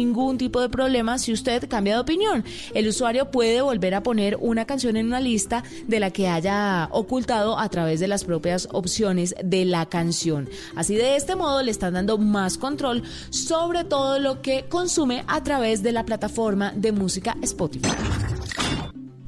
ningún tipo de problema si usted cambia de opinión. El usuario puede volver a poner una canción en una lista de la que haya ocultado a través de las propias opciones de la canción. Así de este modo le están dando más control sobre todo lo que consume a través de la plataforma de música Spotify.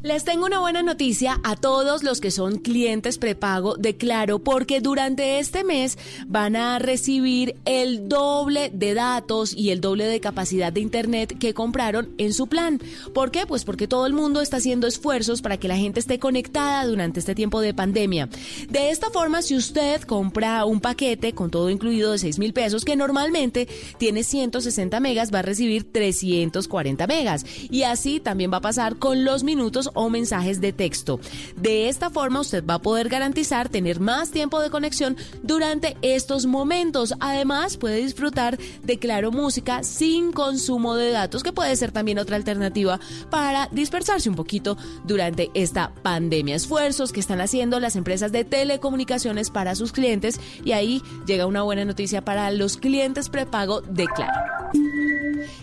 Les tengo una buena noticia a todos los que son clientes prepago de Claro porque durante este mes van a recibir el doble de datos y el doble de capacidad de internet que compraron en su plan. ¿Por qué? Pues porque todo el mundo está haciendo esfuerzos para que la gente esté conectada durante este tiempo de pandemia. De esta forma, si usted compra un paquete con todo incluido de 6 mil pesos que normalmente tiene 160 megas, va a recibir 340 megas. Y así también va a pasar con los minutos o mensajes de texto. De esta forma usted va a poder garantizar tener más tiempo de conexión durante estos momentos. Además puede disfrutar de Claro Música sin consumo de datos, que puede ser también otra alternativa para dispersarse un poquito durante esta pandemia. Esfuerzos que están haciendo las empresas de telecomunicaciones para sus clientes y ahí llega una buena noticia para los clientes prepago de Claro.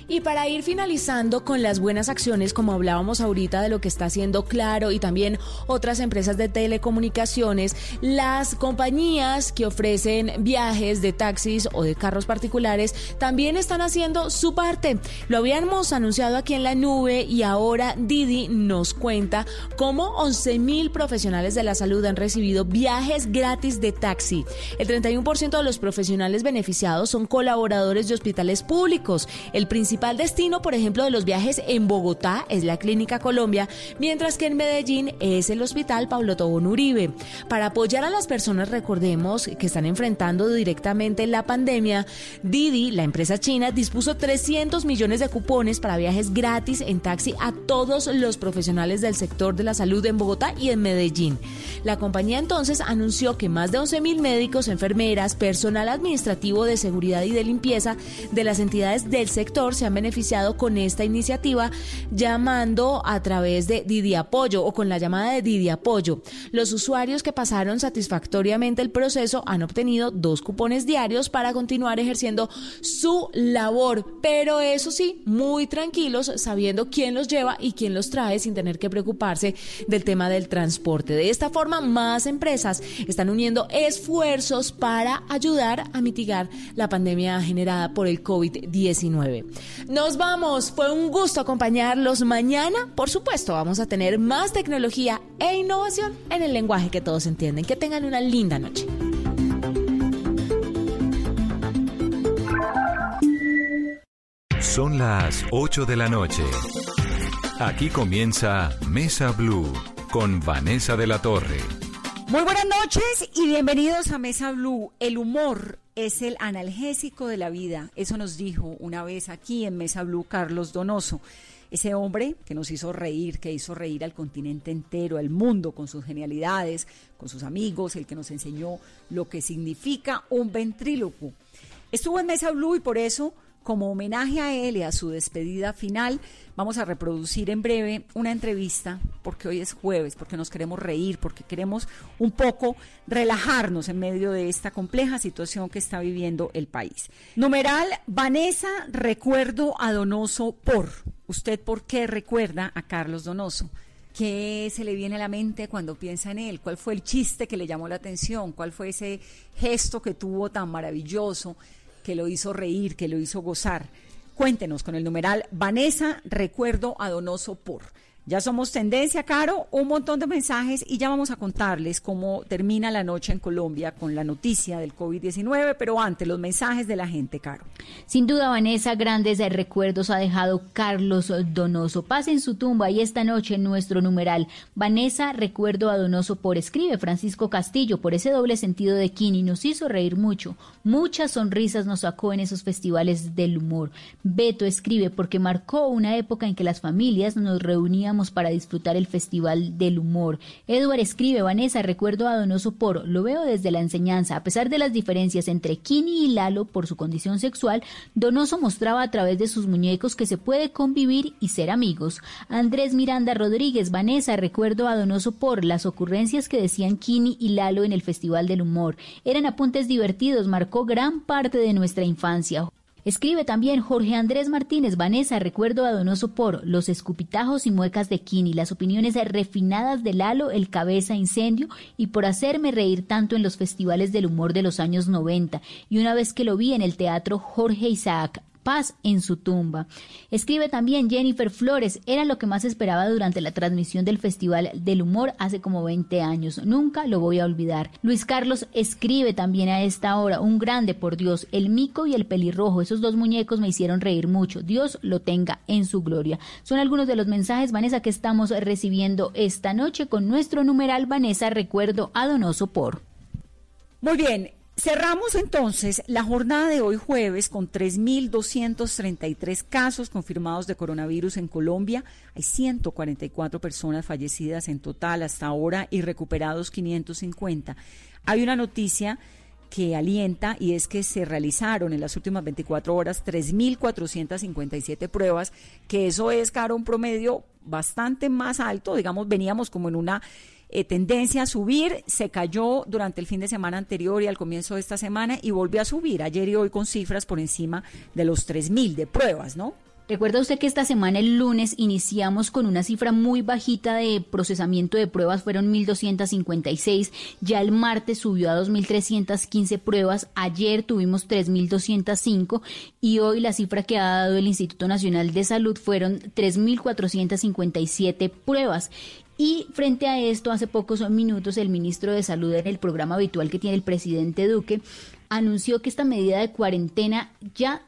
Y para ir finalizando con las buenas acciones, como hablábamos ahorita de lo que está haciendo Claro y también otras empresas de telecomunicaciones, las compañías que ofrecen viajes de taxis o de carros particulares también están haciendo su parte. Lo habíamos anunciado aquí en la nube y ahora Didi nos cuenta cómo 11 mil profesionales de la salud han recibido viajes gratis de taxi. El 31% de los profesionales beneficiados son colaboradores de hospitales públicos. El principal destino, por ejemplo, de los viajes en Bogotá es la Clínica Colombia, que en Medellín es el Hospital Pablo Tobón Uribe. Para apoyar a las personas, recordemos que están enfrentando directamente la pandemia, Didi, la empresa china, dispuso 300 millones de cupones para viajes gratis en taxi a todos los profesionales del sector de la salud en Bogotá y en Medellín. La compañía entonces anunció que más de 11 mil médicos, enfermeras, personal administrativo de seguridad y de limpieza de las entidades del sector se han beneficiado con esta iniciativa llamando a través de Didi Apoyo o con la llamada de Didi Apoyo. Los usuarios que pasaron satisfactoriamente el proceso han obtenido dos cupones diarios para continuar ejerciendo su labor, pero eso sí, muy tranquilos sabiendo quién los lleva y quién los trae sin tener que preocuparse del tema del transporte. De esta forma, más empresas están uniendo esfuerzos para ayudar a mitigar la pandemia generada por el COVID-19. Nos vamos, fue un gusto acompañarlos mañana. Por supuesto, vamos a tener más tecnología e innovación en el lenguaje que todos entienden. Que tengan una linda noche. Son las 8 de la noche. Aquí comienza Mesa Blue con Vanessa de la Torre. Muy buenas noches y bienvenidos a Mesa Blue. El humor es el analgésico de la vida. Eso nos dijo una vez aquí en Mesa Blue Carlos Donoso. Ese hombre que nos hizo reír, que hizo reír al continente entero, al mundo, con sus genialidades, con sus amigos, el que nos enseñó lo que significa un ventrílocuo. Estuvo en Mesa Blue y por eso como homenaje a él y a su despedida final, vamos a reproducir en breve una entrevista, porque hoy es jueves, porque nos queremos reír, porque queremos un poco relajarnos en medio de esta compleja situación que está viviendo el país. Numeral, Vanessa, recuerdo a Donoso por. ¿Usted por qué recuerda a Carlos Donoso? ¿Qué se le viene a la mente cuando piensa en él? ¿Cuál fue el chiste que le llamó la atención? ¿Cuál fue ese gesto que tuvo tan maravilloso? Que lo hizo reír, que lo hizo gozar. Cuéntenos con el numeral Vanessa, recuerdo a Donoso por. Ya somos tendencia, Caro, un montón de mensajes y ya vamos a contarles cómo termina la noche en Colombia con la noticia del COVID-19, pero antes los mensajes de la gente, Caro. Sin duda, Vanessa, grandes recuerdos ha dejado Carlos Donoso. Pase en su tumba y esta noche en nuestro numeral. Vanessa, recuerdo a Donoso por escribe Francisco Castillo por ese doble sentido de Kini. Nos hizo reír mucho. Muchas sonrisas nos sacó en esos festivales del humor. Beto escribe porque marcó una época en que las familias nos reuníamos para disfrutar el Festival del Humor. Edward escribe, Vanessa, recuerdo a Donoso por, lo veo desde la enseñanza, a pesar de las diferencias entre Kini y Lalo por su condición sexual, Donoso mostraba a través de sus muñecos que se puede convivir y ser amigos. Andrés Miranda Rodríguez, Vanessa, recuerdo a Donoso por las ocurrencias que decían Kini y Lalo en el Festival del Humor. Eran apuntes divertidos, marcó gran parte de nuestra infancia. Escribe también Jorge Andrés Martínez, Vanessa, recuerdo a Donoso por los escupitajos y muecas de Kini, las opiniones refinadas de Lalo, el cabeza incendio, y por hacerme reír tanto en los festivales del humor de los años 90. Y una vez que lo vi en el teatro Jorge Isaac en su tumba. Escribe también Jennifer Flores, era lo que más esperaba durante la transmisión del Festival del Humor hace como 20 años. Nunca lo voy a olvidar. Luis Carlos escribe también a esta hora, un grande por Dios, el mico y el pelirrojo, esos dos muñecos me hicieron reír mucho. Dios lo tenga en su gloria. Son algunos de los mensajes, Vanessa, que estamos recibiendo esta noche con nuestro numeral Vanessa Recuerdo a Donoso por. Muy bien, Cerramos entonces la jornada de hoy jueves con 3.233 casos confirmados de coronavirus en Colombia. Hay 144 personas fallecidas en total hasta ahora y recuperados 550. Hay una noticia que alienta y es que se realizaron en las últimas 24 horas 3.457 pruebas, que eso es, caro, un promedio bastante más alto. Digamos, veníamos como en una eh, tendencia a subir, se cayó durante el fin de semana anterior y al comienzo de esta semana y volvió a subir ayer y hoy con cifras por encima de los 3.000 de pruebas, ¿no? Recuerda usted que esta semana, el lunes, iniciamos con una cifra muy bajita de procesamiento de pruebas, fueron 1.256, ya el martes subió a 2.315 pruebas, ayer tuvimos 3.205 y hoy la cifra que ha dado el Instituto Nacional de Salud fueron 3.457 pruebas. Y frente a esto, hace pocos minutos, el ministro de Salud en el programa habitual que tiene el presidente Duque anunció que esta medida de cuarentena ya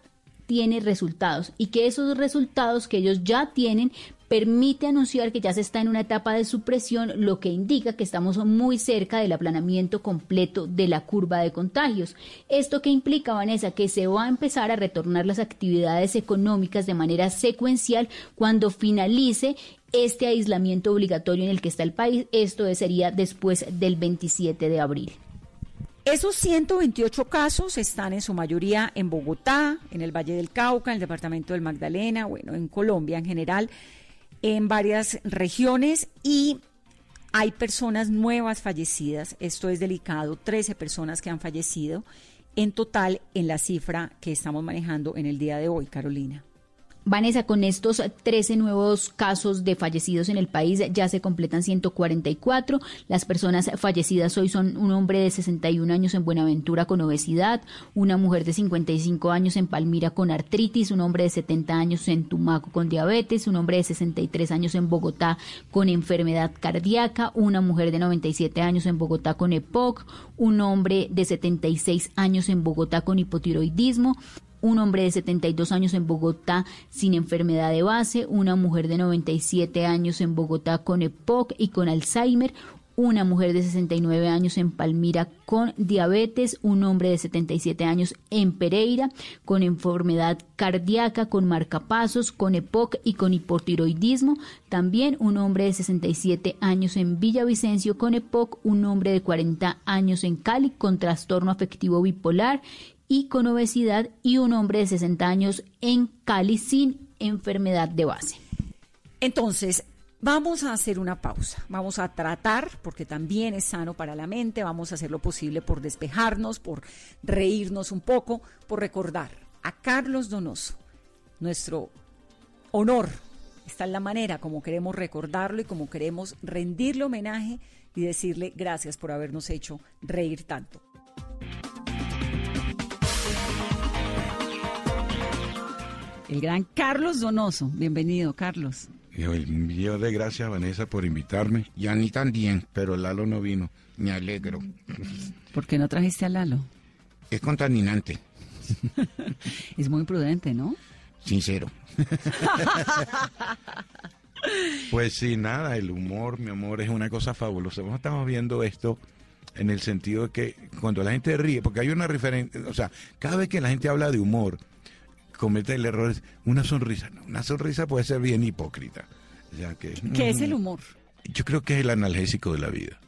tiene resultados y que esos resultados que ellos ya tienen permite anunciar que ya se está en una etapa de supresión, lo que indica que estamos muy cerca del aplanamiento completo de la curva de contagios. ¿Esto que implica, Vanessa? Que se va a empezar a retornar las actividades económicas de manera secuencial cuando finalice este aislamiento obligatorio en el que está el país. Esto sería después del 27 de abril. Esos 128 casos están en su mayoría en Bogotá, en el Valle del Cauca, en el departamento del Magdalena, bueno, en Colombia en general, en varias regiones y hay personas nuevas fallecidas. Esto es delicado, 13 personas que han fallecido en total en la cifra que estamos manejando en el día de hoy, Carolina. Vanessa, con estos 13 nuevos casos de fallecidos en el país ya se completan 144. Las personas fallecidas hoy son un hombre de 61 años en Buenaventura con obesidad, una mujer de 55 años en Palmira con artritis, un hombre de 70 años en Tumaco con diabetes, un hombre de 63 años en Bogotá con enfermedad cardíaca, una mujer de 97 años en Bogotá con EPOC, un hombre de 76 años en Bogotá con hipotiroidismo, un hombre de 72 años en Bogotá sin enfermedad de base, una mujer de 97 años en Bogotá con EPOC y con Alzheimer, una mujer de 69 años en Palmira con diabetes, un hombre de 77 años en Pereira con enfermedad cardíaca, con marcapasos, con EPOC y con hipotiroidismo, también un hombre de 67 años en Villavicencio con EPOC, un hombre de 40 años en Cali con trastorno afectivo bipolar y con obesidad y un hombre de 60 años en Cali sin enfermedad de base. Entonces, vamos a hacer una pausa. Vamos a tratar, porque también es sano para la mente, vamos a hacer lo posible por despejarnos, por reírnos un poco, por recordar a Carlos Donoso, nuestro honor. Está en la manera como queremos recordarlo y como queremos rendirle homenaje y decirle gracias por habernos hecho reír tanto. El gran Carlos Donoso. Bienvenido, Carlos. Yo, yo de gracias, Vanessa, por invitarme. Y a mí también, pero Lalo no vino. Me alegro. ¿Por qué no trajiste a Lalo? Es contaminante. es muy prudente, ¿no? Sincero. pues sí, nada, el humor, mi amor, es una cosa fabulosa. estamos viendo esto en el sentido de que cuando la gente ríe, porque hay una referencia, o sea, cada vez que la gente habla de humor, comete el error es una sonrisa. una sonrisa puede ser bien hipócrita. que, ¿Qué es el humor? Yo creo que es el analgésico de la vida.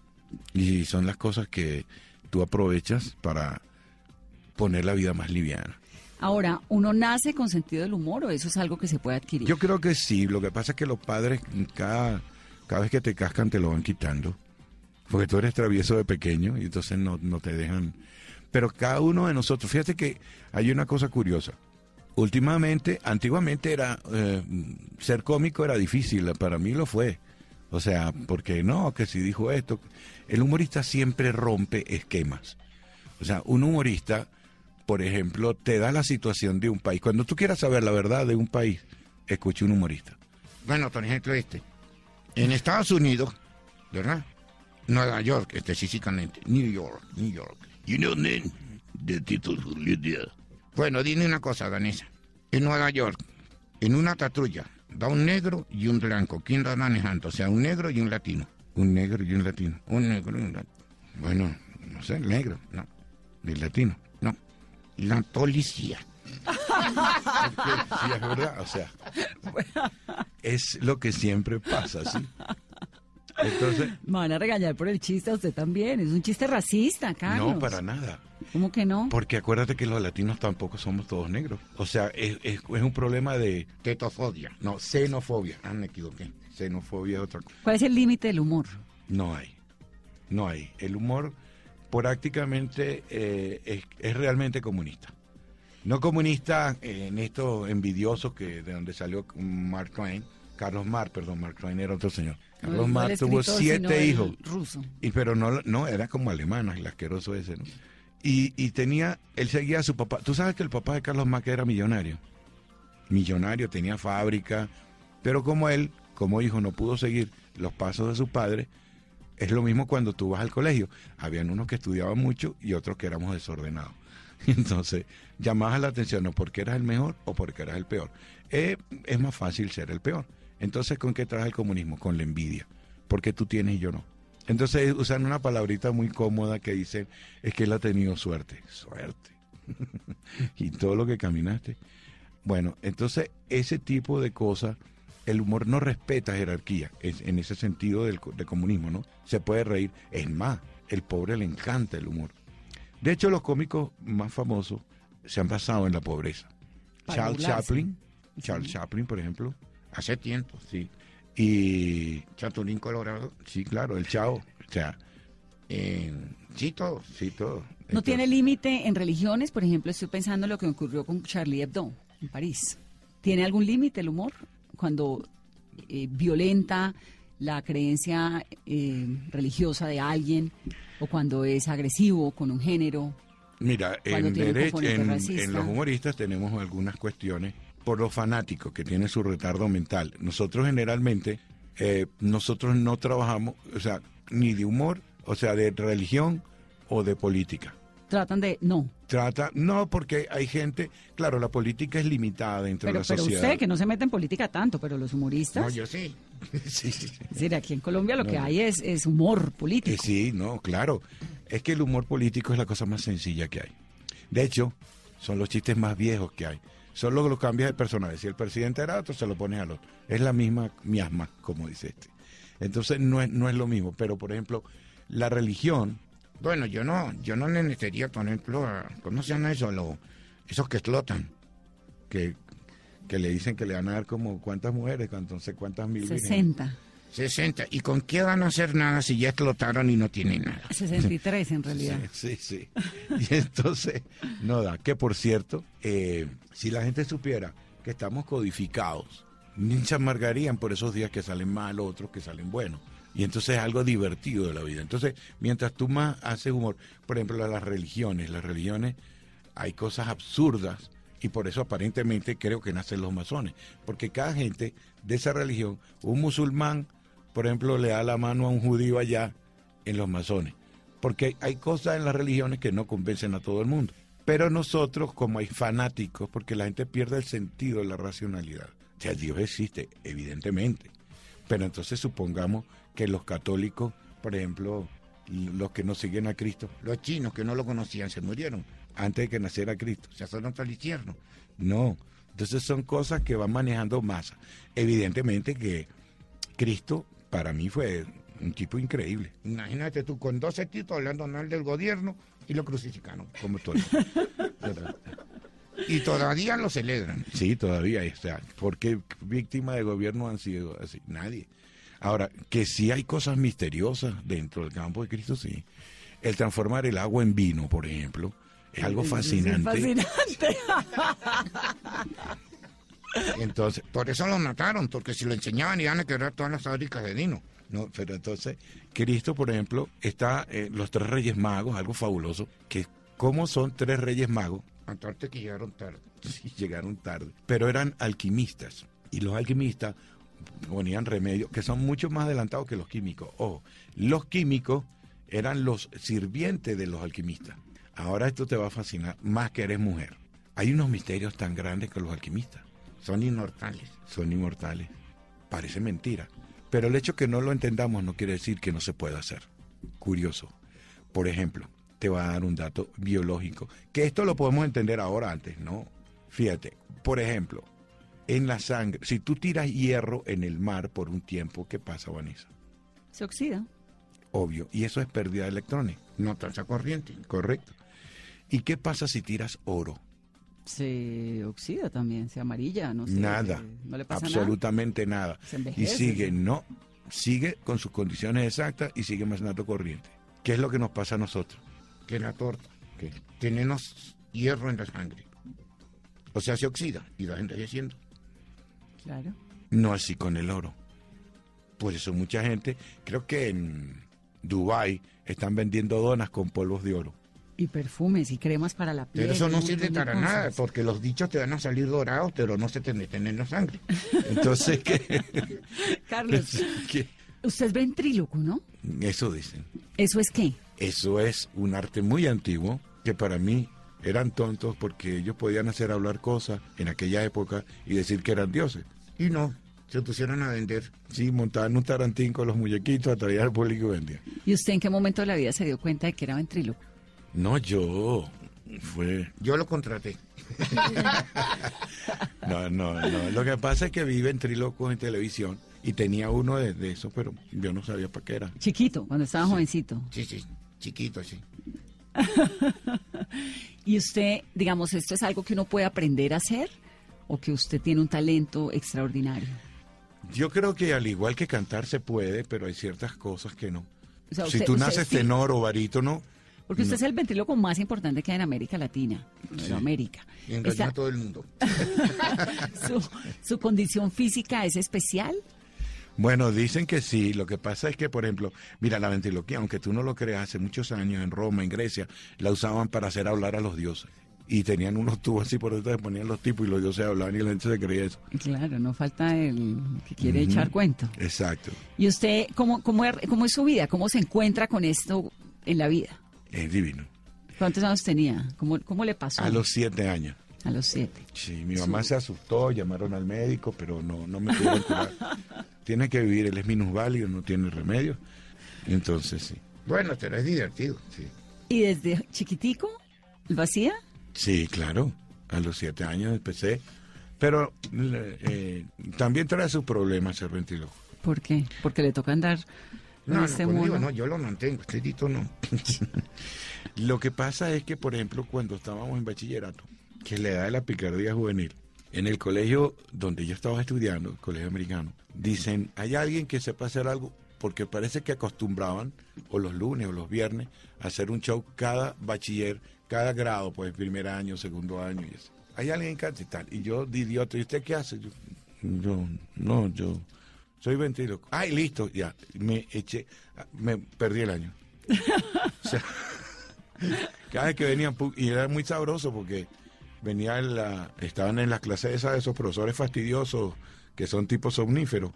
Y son las cosas que tú aprovechas para poner la vida más liviana. Ahora, ¿uno nace con sentido del humor o eso es algo que se puede adquirir? Yo creo que sí. Lo que pasa es que los padres, cada, cada vez que te cascan, te lo van quitando. Porque tú eres travieso de pequeño y entonces no, no te dejan. Pero cada uno de nosotros, fíjate que hay una cosa curiosa últimamente, antiguamente era eh, ser cómico era difícil, para mí lo fue. O sea, porque no, que si dijo esto, el humorista siempre rompe esquemas. O sea, un humorista, por ejemplo, te da la situación de un país. Cuando tú quieras saber la verdad de un país, escuche un humorista. Bueno, por ejemplo, este. En Estados Unidos, ¿verdad? Nueva York, específicamente. New York, New York. You know, then, the title Bueno, dime una cosa, Danesa. En Nueva York, en una patrulla, va un negro y un blanco. ¿Quién va manejando? O sea, un negro y un latino. Un negro y un latino. Un negro y un latino. Bueno, no sé, el negro, no. El latino. No. La policía. sí, es verdad, o sea. Es lo que siempre pasa, ¿sí? Entonces. Me van a regañar por el chiste a usted también. Es un chiste racista, Carlos. No, para nada. ¿Cómo que no? Porque acuérdate que los latinos tampoco somos todos negros. O sea, es, es, un problema de... Tetofobia. No, xenofobia. Ah, me equivoqué. Xenofobia es otra cosa. ¿Cuál es el límite del humor? No hay. No hay. El humor prácticamente eh, es, es, realmente comunista. No comunista en estos envidiosos que de donde salió Mark Twain, Carlos Marx, perdón, Mark Twain era otro señor. Carlos Marx tuvo siete hijos. Ruso. Y pero no, no, era como alemán, el asqueroso ese, ¿no? Y, y, tenía, él seguía a su papá. Tú sabes que el papá de Carlos Marx era millonario. Millonario, tenía fábrica, pero como él, como hijo, no pudo seguir los pasos de su padre, es lo mismo cuando tú vas al colegio. Habían unos que estudiaban mucho y otros que éramos desordenados. Entonces, llamabas la atención no porque eras el mejor o porque eras el peor. Eh, es más fácil ser el peor. Entonces, ¿con qué trae el comunismo? Con la envidia. Porque tú tienes y yo no. Entonces usan una palabrita muy cómoda que dicen, es que él ha tenido suerte. Suerte. y todo lo que caminaste. Bueno, entonces ese tipo de cosas, el humor no respeta jerarquía, es, en ese sentido del, comunismo, ¿no? Se puede reír. Es más, el pobre le encanta el humor. De hecho, los cómicos más famosos se han basado en la pobreza. Charles Chaplin, Charles Chaplin, por ejemplo. Hace tiempo. Sí. Y Chatulín Colorado. Sí, claro, el chavo. O sea, sí, todo. Sí, todo. ¿No tiene límite en religiones? Por ejemplo, estoy pensando en lo que ocurrió con Charlie Hebdo en París. ¿Tiene algún límite el humor cuando eh, violenta la creencia eh, religiosa de alguien o cuando es agresivo con un género? Mira, en, derecho, en los humoristas tenemos algunas cuestiones por los fanáticos que tienen su retardo mental. Nosotros generalmente, eh, nosotros no trabajamos, o sea, ni de humor, o sea, de religión o de política. Tratan de no. Trata, no, porque hay gente, claro, la política es limitada dentro de la sociedad. Pero usted, que no se mete en política tanto, pero los humoristas. No, yo sí. sí, sí. Es decir, aquí en Colombia lo que hay es, es humor político. Eh, sí, no, claro. Es que el humor político es la cosa más sencilla que hay. De hecho, son los chistes más viejos que hay. Solo lo cambias de personaje. Si el presidente era otro, se lo pones al otro. Es la misma miasma, como dice este. Entonces no es, no es lo mismo. Pero, por ejemplo, la religión. Bueno, yo no, yo no necesitaría, por ejemplo, ¿cómo se llama eso? Lo, esos que explotan. Que, que le dicen que le van a dar como cuántas mujeres, entonces cuántas mil. 60. 60. ¿Y con qué van a hacer nada si ya explotaron y no tienen nada? 63 en realidad. Sí, sí. Y entonces, no da. Que por cierto, eh, si la gente supiera que estamos codificados, ni se amargarían por esos días que salen mal, otros que salen buenos. Y entonces es algo divertido de la vida. Entonces, mientras tú más haces humor, por ejemplo, las religiones, las religiones, hay cosas absurdas y por eso aparentemente creo que nacen los masones, porque cada gente de esa religión, un musulmán, por ejemplo, le da la mano a un judío allá en los masones. Porque hay cosas en las religiones que no convencen a todo el mundo. Pero nosotros, como hay fanáticos, porque la gente pierde el sentido de la racionalidad. O sea, Dios existe, evidentemente. Pero entonces supongamos que los católicos, por ejemplo, los que no siguen a Cristo, los chinos que no lo conocían, se murieron antes de que naciera Cristo. Se fueron al infierno. No. Entonces son cosas que van manejando masa. Evidentemente que Cristo para mí fue un tipo increíble. Imagínate tú con 12 títulos hablando mal del gobierno y lo crucificaron. Como todo. y todavía lo celebran. Sí, todavía. O sea, porque víctimas de gobierno han sido así? Nadie. Ahora, que sí hay cosas misteriosas dentro del campo de Cristo, sí. El transformar el agua en vino, por ejemplo, Es algo Es fascinante. Entonces, por eso lo mataron, porque si lo enseñaban iban a quebrar todas las fábricas de vino. No, pero entonces, Cristo, por ejemplo, está eh, los tres reyes magos, algo fabuloso, que como son tres reyes magos, Aparte que llegaron tarde. sí, llegaron tarde, pero eran alquimistas. Y los alquimistas ponían remedios que son mucho más adelantados que los químicos. Ojo, los químicos eran los sirvientes de los alquimistas. Ahora esto te va a fascinar, más que eres mujer. Hay unos misterios tan grandes que los alquimistas. Son inmortales. Son inmortales. Parece mentira. Pero el hecho que no lo entendamos no quiere decir que no se pueda hacer. Curioso. Por ejemplo, te va a dar un dato biológico. Que esto lo podemos entender ahora antes, ¿no? Fíjate, por ejemplo, en la sangre, si tú tiras hierro en el mar por un tiempo, ¿qué pasa, Vanessa? Se oxida. Obvio. Y eso es pérdida de electrones, No tasa corriente. ¿correcto? ¿Y qué pasa si tiras oro? Se oxida también, se amarilla, no sé. nada. No le pasa absolutamente nada. Se Y sigue, sí. no, sigue con sus condiciones exactas y sigue más nato corriente. ¿Qué es lo que nos pasa a nosotros? Que la torta. ¿Qué? Tenemos hierro en la sangre. O sea, se oxida y va envejeciendo. nada. Claro. No así con el oro. Por eso mucha gente, creo que en Dubai están vendiendo donas con polvos de oro. Y perfumes y cremas para la piel. Pero eso no sirve para nada, porque los dichos te van a salir dorados, pero no se te meten en la sangre. Entonces, ¿qué? Carlos, ¿Qué? usted es ventríloco, ¿no? Eso dicen. ¿Eso es qué? Eso es un arte muy antiguo que para mí eran tontos porque ellos podían hacer hablar cosas en aquella época y decir que eran dioses. Y no, se pusieron a vender. Sí, montaban un tarantín con los muñequitos, atraían al público y vendían. ¿Y usted en qué momento de la vida se dio cuenta de que era ventríloco? No, yo. Fue. Yo lo contraté. No, no, no. Lo que pasa es que vi ventrílocos en televisión y tenía uno de, de esos, pero yo no sabía para qué era. Chiquito, cuando estaba jovencito. Sí, sí, chiquito, sí. ¿Y usted, digamos, esto es algo que uno puede aprender a hacer? ¿O que usted tiene un talento extraordinario? Yo creo que al igual que cantar se puede, pero hay ciertas cosas que no. O sea, si tú usted naces sí- tenor o barítono, Porque usted es el ventríloco más importante que hay en América Latina, en América. Y Esta- a todo el mundo. su, su condición física es especial? Bueno, dicen que sí. Lo que pasa es que, por ejemplo, mira, la ventriloquía, aunque tú no lo creas, hace muchos años en Roma, en Grecia, la usaban para hacer hablar a los dioses. Y tenían unos tubos así por detrás, ponían los tipos y los dioses hablaban y la gente se creía eso. Claro, no falta el que quiere echar cuento. Exacto. ¿Y usted cómo, cómo, cómo es su vida? ¿Cómo se encuentra con esto en la vida? Es divino. ¿Cuántos años tenía? ¿Cómo, cómo le pasó? A los siete años. A los siete. Sí, mi mamá se asustó, llamaron al médico, pero no, no me pudieron curar. tiene que vivir, él es minusválido, no tiene remedio. Entonces sí. Bueno, pero es divertido. Sí, ¿Y desde chiquitico lo hacía? sí claro. A los siete años empecé. Pero eh, también trae sus problemas ser ventríloco. ¿Por qué? Porque le toca andar No, no, este conmigo no, yo lo mantengo, este dito no. Lo que pasa es que, por ejemplo, cuando estábamos en bachillerato, que es la edad de la picardía juvenil, en el colegio donde yo estaba estudiando, el colegio americano, dicen, hay alguien que sepa hacer algo, porque parece que acostumbraban, o los lunes o los viernes, a hacer un show cada bachiller, cada grado, pues primer año, segundo año y eso. Hay alguien que hace tal. Y yo, de idiota, ¿y usted qué hace? Yo, yo, no, yo soy ventríloco. Ay, listo, ya. Me eché, me perdí el año. O sea, cada vez que venían, y era muy sabroso porque venía en la, estaban en las clases esas de esos profesores fastidiosos que son tipos somníferos.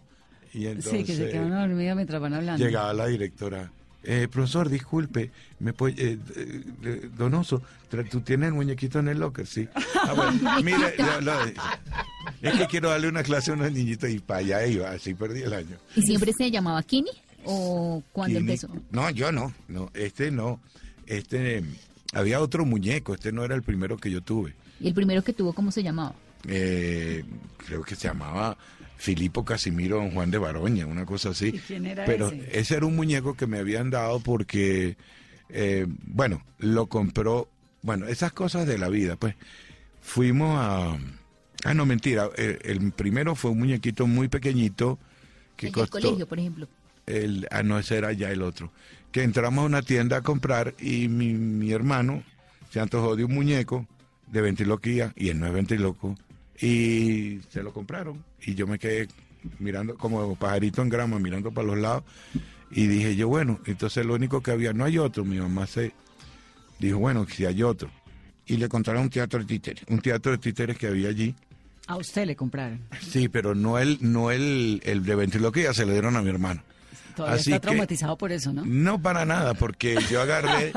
Y entonces sí, que se quedan dormidos mientras van hablando. llegaba la directora. Eh, profesor, disculpe, me puede, eh, eh, eh, Donoso, ¿tú tienes el muñequito en el locker? Sí. Ah, bueno, mire, ya lo- es que quiero darle una clase a unos niñitos y para allá iba, así perdí el año. ¿Y siempre se llamaba Kini? ¿O cuando Kini. empezó? No, yo no. No, este no. Este, había otro muñeco, este no era el primero que yo tuve. ¿Y el primero que tuvo cómo se llamaba? Eh, creo que se llamaba Filipo Casimiro Don Juan de Baroña, una cosa así. ¿Y quién era Pero ese? era un muñeco que me habían dado porque, eh, bueno, lo compró, bueno, esas cosas de la vida, pues. Fuimos a... Ah, no, mentira. El, el primero fue un muñequito muy pequeñito que el del costó... colegio, por ejemplo. El, ah, no, ese era ya el otro. Que entramos a una tienda a comprar y mi, mi hermano se antojó de un muñeco de ventriloquía y él no es ventriloco y se lo compraron y yo me quedé mirando como pajarito en grama, mirando para los lados y dije yo, bueno, entonces lo único que había, no hay otro, mi mamá se dijo, bueno, si hay otro. Y le contaron un teatro de títeres. Un teatro de títeres que había allí. A usted le compraron. Sí, pero no el, no el, el de ventriloquía, se le dieron a mi hermano. Todavía está traumatizado por eso, ¿no? No para nada, porque yo agarré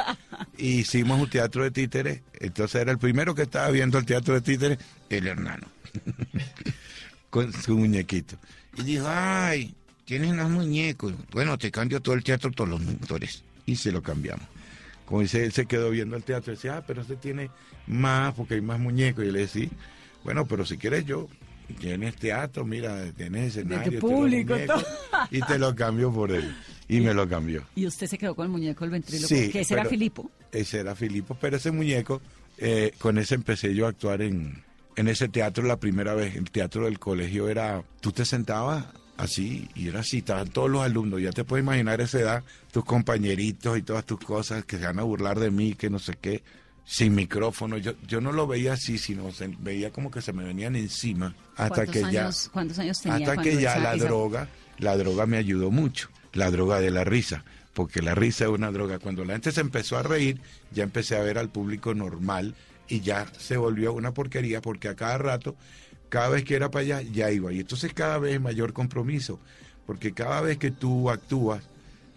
y hicimos un teatro de títeres. Entonces era el primero que estaba viendo el teatro de títeres, el hermano, con su muñequito. Y dijo, ay, tienes unos muñecos. Bueno, te cambio todo el teatro, todos los motores. Y se lo cambiamos. Como dice, él se quedó viendo el teatro y decía, ah, pero usted tiene más porque hay más muñecos. Y le decía, bueno, pero si quieres yo, tienes teatro, mira, tienes escenario. público, todo. Y te lo cambio por él. Y, me lo cambió. Y usted se quedó con el muñeco del ventríloco, sí, que ese era Filipo. Ese era Filipo, pero ese muñeco, eh, con ese empecé yo a actuar en, en ese teatro la primera vez. El teatro del colegio era, tú te sentabas así, y era así, estaban todos los alumnos, ya te puedes imaginar esa edad, tus compañeritos y todas tus cosas que se van a burlar de mí, que no sé qué, sin micrófono, yo, yo no lo veía así, sino se, veía como que se me venían encima, hasta que ya, ¿cuántos años tenía hasta que ya la droga, la droga me ayudó mucho, la droga de la risa, porque la risa es una droga, cuando la gente se empezó a reír, ya empecé a ver al público normal, y ya se volvió una porquería, porque a cada rato cada vez que era para allá, ya iba. Y entonces cada vez mayor compromiso, porque cada vez que tú actúas,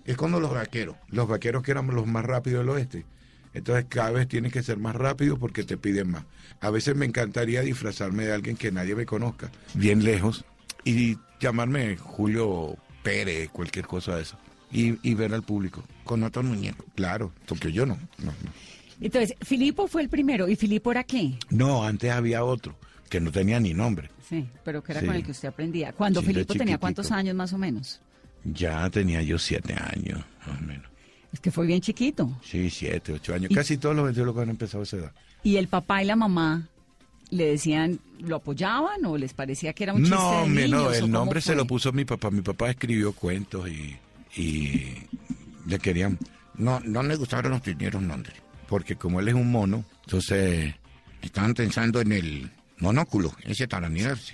es como los vaqueros, los vaqueros que éramos los más rápidos del oeste. Entonces cada vez tienes que ser más rápido porque te piden más. A veces me encantaría disfrazarme de alguien que nadie me conozca, bien lejos, y llamarme Julio Pérez, cualquier cosa de eso. Y, ver al público. Con otro muñeco. Claro, porque yo no, no. Entonces, Filipo fue el primero. ¿Y Filipo era qué? No, antes había otro que no tenía ni nombre. Sí, pero que era con el que usted aprendía. Cuando Filipo tenía cuántos años más o menos? Ya tenía yo siete años, más o menos. Es que fue bien chiquito. Sí, siete, ocho años. Casi todos los ventrílocos han empezado a esa edad. ¿Y el papá y la mamá le decían, lo apoyaban o les parecía que era un chiste no, de No, el nombre se lo puso mi papá. Mi papá escribió cuentos y, y le querían... No, no le gustaron los primeros nombres. Porque como él es un mono, entonces... Estaban pensando en el monóculo, ese taranirarse.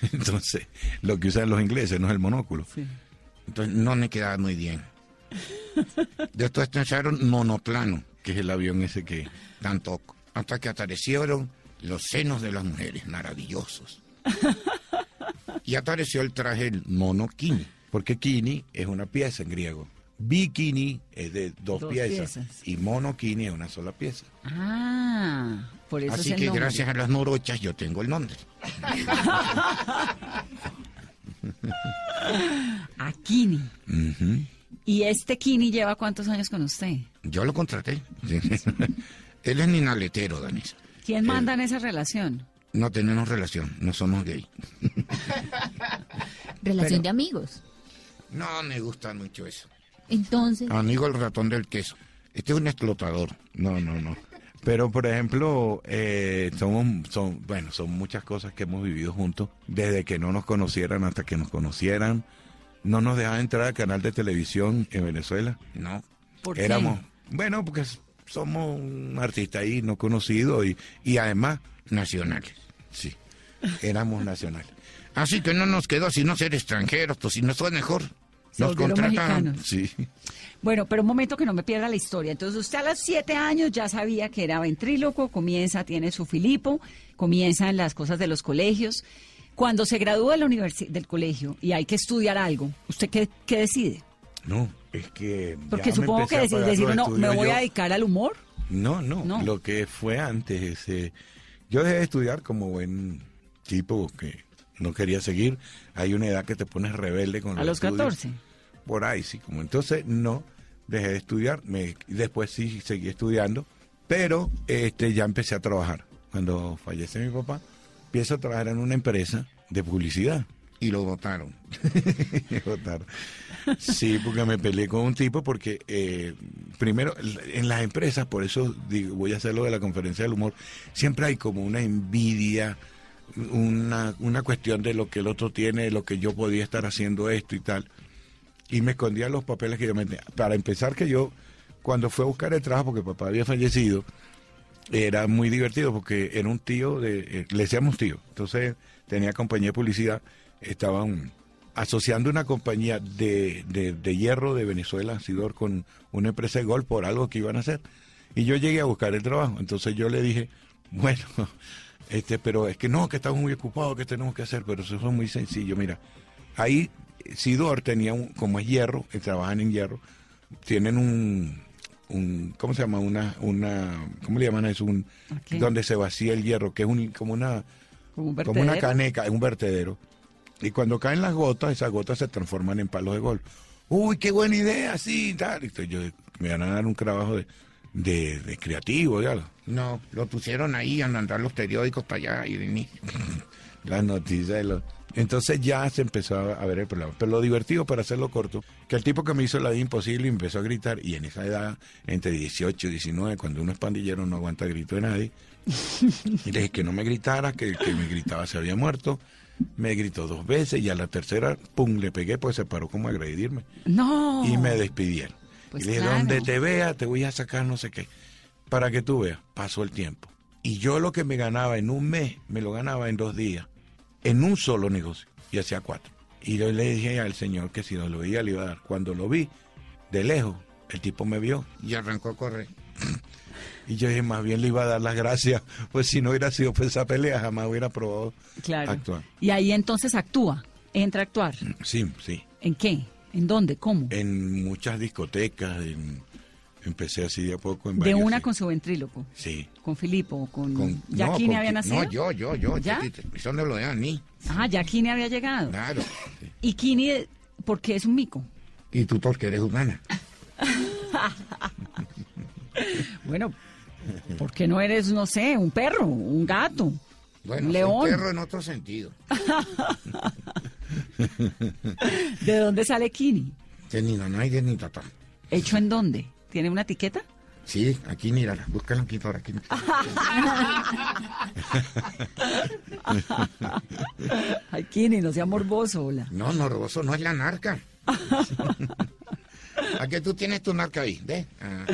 Entonces, lo que usan los ingleses no es el monóculo. Entonces, no me quedaba muy bien. Después pensaron monoplano, que es el avión ese que... Tanto, hasta que aparecieron los senos de las mujeres, maravillosos. y apareció el traje el monokini, porque kini es una pieza en griego. Bikini es de dos, piezas, y monokini es una sola pieza. Ah, por eso Así que gracias a las morochas yo tengo el nombre. a Kini. ¿Y este Kini lleva cuántos años con usted? Yo lo contraté. Él es ninaletero, Danisa. ¿Quién manda en esa relación? No tenemos relación, no somos gay. ¿Relación de amigos? No me gusta mucho eso. Entonces. Amigo el ratón del queso. Este es un explotador. No, no, no. Pero, por ejemplo, eh, somos, son, bueno, son muchas cosas que hemos vivido juntos, desde que no nos conocieran hasta que nos conocieran. No nos dejaban entrar al canal de televisión en Venezuela. No. ¿Por Éramos, bueno, porque somos un artista ahí no conocido y, y además nacionales. Sí, éramos nacionales. Así que no nos quedó sino ser extranjeros, pues si no fue mejor. Nos contrataron. Sí. Bueno, pero un momento que no me pierda la historia. Entonces, usted a los siete años ya sabía que era ventríloco, comienza, tiene su Filipo, comienza en las cosas de los colegios. Cuando se gradúa de la del colegio y hay que estudiar algo, ¿usted qué, decide? No, es que. Porque supongo que decir, decir no, me voy a dedicar al humor. No, no, no, Lo que fue antes, ese, yo dejé de estudiar como buen tipo que no quería seguir. Hay una edad que te pones rebelde con A los, 14. Por ahí, sí. Como entonces no dejé de estudiar. Me, después sí seguí estudiando. Pero este ya empecé a trabajar. Cuando fallece mi papá, empiezo a trabajar en una empresa de publicidad. Y lo votaron. votaron. Sí, porque me peleé con un tipo porque eh, primero en las empresas, por eso digo, voy a hacer lo de la conferencia del humor, siempre hay como una envidia, una, una cuestión de lo que el otro tiene, de lo que yo podía estar haciendo esto y tal. Y me escondía los papeles que yo me... Para empezar que yo, cuando fui a buscar el trabajo, porque papá había fallecido, era muy divertido porque era un tío, de, eh, le decíamos tío, entonces tenía compañía de publicidad, estaban asociando una compañía de, de, de hierro de Venezuela, Sidor, con una empresa de golf por algo que iban a hacer. Y yo llegué a buscar el trabajo, entonces yo le dije, bueno, este, pero es que no, que estamos muy ocupados, que tenemos que hacer, pero eso es muy sencillo, mira, ahí Sidor tenía un, como es hierro, eh, trabajan en hierro, tienen un, un ¿cómo se llama? Una, una, ¿cómo le llaman eso? Un, donde se vacía el hierro, que es un, como una, Como un como una caneca, es un vertedero. Y cuando caen las gotas, esas gotas se transforman en palos de golf. Uy, qué buena idea, sí, tal. Entonces yo, me van a dar un trabajo de, de, de creativo, ya. No, lo pusieron ahí a mandar los periódicos para allá y. Las noticias de los... Entonces ya se empezó a ver el problema. Pero lo divertido, para hacerlo corto, que el tipo que me hizo la vida imposible y empezó a gritar, y en esa edad, entre 18 y 19, cuando uno es pandillero no aguanta grito de nadie, y le dije que no me gritara, que el que me gritaba se había muerto. Me gritó dos veces y a la tercera, pum, le pegué, pues se paró como a agredirme. No. Y me despidieron. Pues y le dije, claro. donde te vea, te voy a sacar no sé qué. Para que tú veas, pasó el tiempo. Y yo lo que me ganaba en un mes, me lo ganaba en dos días, en un solo negocio, y hacía cuatro. Y yo le dije al señor que si no lo veía le iba a dar. Cuando lo vi, de lejos, el tipo me vio. Y arrancó a correr. Y yo dije, más bien le iba a dar las gracias, pues si no hubiera sido por esa pelea, jamás hubiera probado Claro. actuar. Y ahí entonces actúa, entra a actuar. Sí, sí. ¿En qué? ¿En dónde? ¿Cómo? En muchas discotecas, en- empecé así de a poco en De varias, una sí. con su ventríloco. Sí. Con Filipo, con, Con- Yaquini no, había nacido. No, yo, yo, yo. ¿Ya? Eso no lo dan ni. Ah, Yaquini había llegado. Claro. ¿Y Kini, por qué es un mico? Y tú porque eres humana. Bueno, ¿por qué no eres, no sé, un perro, un gato, Bueno, un león? perro en otro sentido. ¿De dónde sale Kini? De ni nanay, de ni tatá. ¿Hecho en dónde? ¿Tiene una etiqueta? Sí, aquí mírala. Búscala aquí por aquí. Ay, Kini, no sea morboso, hola. No, no, Roboso, no es la narca. ¿A qué tú tienes tu narca ahí? ¿Ve? Ah,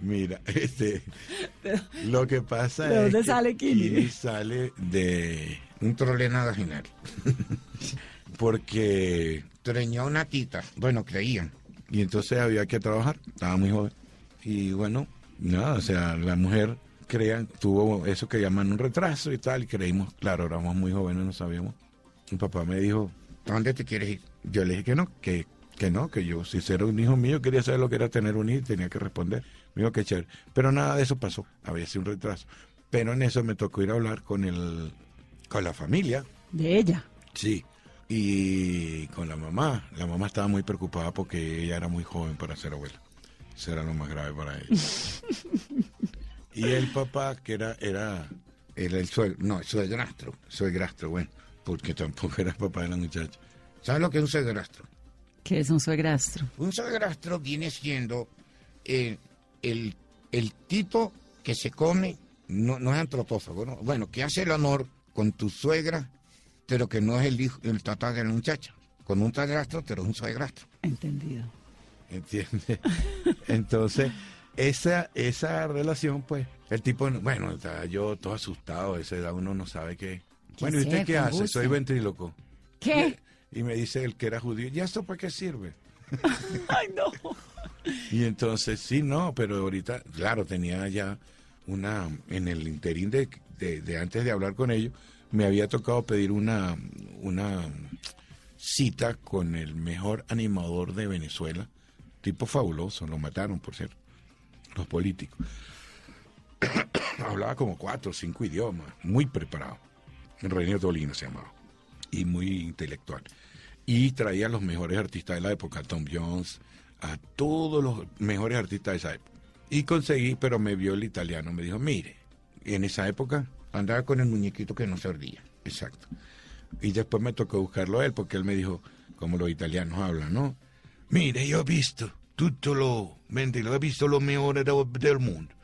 Mira, este, lo que pasa ¿De es dónde que sale Kini? sale de un trolena vaginal. porque Treñó una tita. Bueno, creían. y entonces había que trabajar, estaba muy joven y bueno, nada, o sea, la mujer crean tuvo eso que llaman un retraso y tal y creímos, claro, éramos muy jóvenes, no sabíamos. Mi papá me dijo, ¿A dónde te quieres ir? yo le dije que no, que que no, que yo si era un hijo mío quería saber lo que era tener un hijo y tenía que responder. Me dijo que chévere, pero nada de eso pasó, había sido un retraso. Pero en eso me tocó ir a hablar con el con la familia De ella. Sí, y con la mamá. La mamá estaba muy preocupada porque ella era muy joven para ser abuela. Eso era lo más grave para ella. y el papá, que era, era, Era el suegro. No, el suegrastro. suegrastro, bueno, porque tampoco era el papá de la muchacha. ¿Sabes lo que es un suegrastro? Que es un suegrastro. Un suegrastro viene siendo eh, el, el tipo que se come, no, no es antropófago, ¿no? bueno, que hace el honor con tu suegra, pero que no es el hijo, el tatá de la muchacha. Con un suegrastro, pero es un suegrastro. Entendido. ¿Entiendes? Entonces, esa, esa relación, pues, el tipo, bueno, estaba yo todo asustado, a esa edad uno no sabe qué. Bueno, ¿y usted sé, qué hace? Soy ventríloco. ¿Qué? Y me dice el que era judío, ¿y esto para qué sirve? Ay, no. Y entonces, sí, no, pero ahorita, claro, tenía ya una, en el interín de, de- antes de hablar con ellos, me había tocado pedir una, una cita con el mejor animador de Venezuela, tipo fabuloso, lo mataron, por cierto, los políticos. Hablaba como cuatro o cinco idiomas, muy preparado. René Tolino se llamaba, y muy intelectual. Y traía a los mejores artistas de la época, Tom Jones, a todos los mejores artistas de esa época. Y conseguí, pero me vio el italiano, me dijo, mire, en esa época, Andaba con el muñequito que no se ardía. exacto. Y después me tocó buscarlo a él, porque él me dijo, como los italianos hablan, ¿no? Mire, yo he visto tutto lo, mente, lo he visto lo mejores de- del mundo,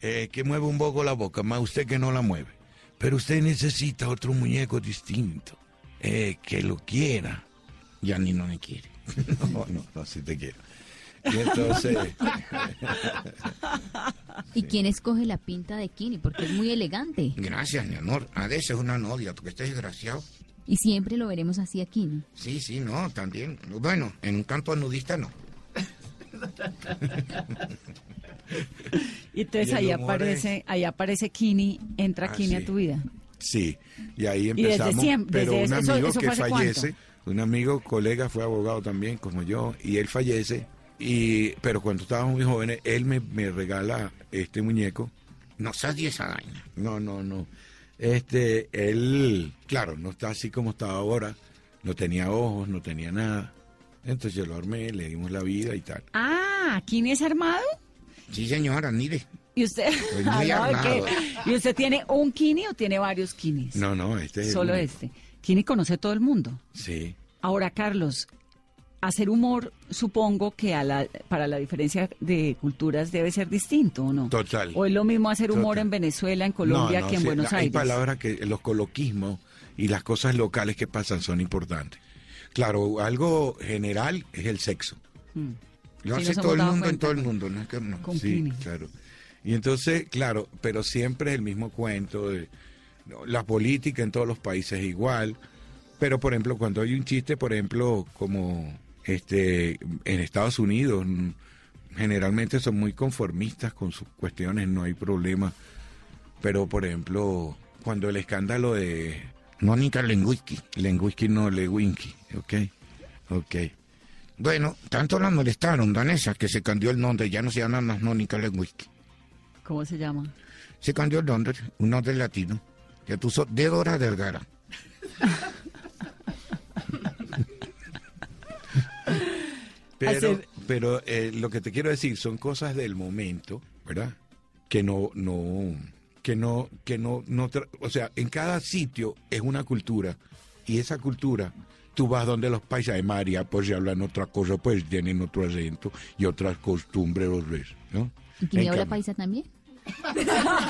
eh, que mueve un poco la boca, más usted que no la mueve. Pero usted necesita otro muñeco distinto, eh, que lo quiera. Ya ni no me quiere. No, no, no, si te quiero. Y entonces, ¿Y quién escoge la pinta de Kini? Porque es muy elegante. Gracias, mi amor. A veces es una novia, porque estás desgraciado. Y siempre lo veremos así a Kini. Sí, sí, no, también. Bueno, en un campo nudista no. Y entonces Y ahí aparece, ahí aparece Kini, entra Ah, Kini a tu vida. sí, y ahí desde empezamos. siempre, pero desde un eso- amigo eso que fallece, un amigo, colega, fue abogado también, como yo, y él fallece. Y, pero cuando estábamos muy jóvenes, él me, me regala este muñeco. No seas esa vaina. No, no, no. Este, él, claro, no está así como está ahora. No tenía ojos, no tenía nada. Entonces yo lo armé, le dimos la vida y tal. Ah, ¿Kini es armado? Sí, señora, mire. ¿Y usted? Muy Ah, no, armado. ¿qué? ¿Y usted tiene un Kini o tiene varios Kinis? No, no, este es el Solo único. este. Kini conoce todo el mundo. Sí. Ahora, Carlos, hacer humor, supongo que a la, para la diferencia de culturas debe ser distinto, ¿o no? Total. ¿O es lo mismo hacer humor Total. en Venezuela, en Colombia, No, no, que en sí, Buenos hay Aires? palabras que los coloquismos y las cosas locales que pasan son importantes. Claro, algo general es el sexo. Mm. Lo Sí, hace todo el mundo en todo el mundo. No es que no. Con sí, Kini. claro. Y entonces, claro, pero siempre es el mismo cuento de la política en todos los países es igual. Pero por ejemplo, cuando hay un chiste, por ejemplo, como este en Estados Unidos, generalmente son muy conformistas con sus cuestiones, no hay problema. Pero por ejemplo, cuando el escándalo de Mónica Lenguisky. Lenguisky no Lewinski, ¿ok? Ok. Bueno, tanto la molestaron, Danesa, que se cambió el nombre. Ya no se llama más Mónica Lenguisky. ¿Cómo se llama? Se cambió el nombre, un nombre latino. Que puso Débora Delgara. Pero, Hacer- pero eh, lo que te quiero decir son cosas del momento, ¿verdad? Que no, no, que no, que no, no, tra- o sea, en cada sitio es una cultura y esa cultura, tú vas donde los países de María, pues ya hablan otra cosa, pues tienen otro acento y otras costumbres, los ves, ¿no? ¿Y En habla cambio- paisa también?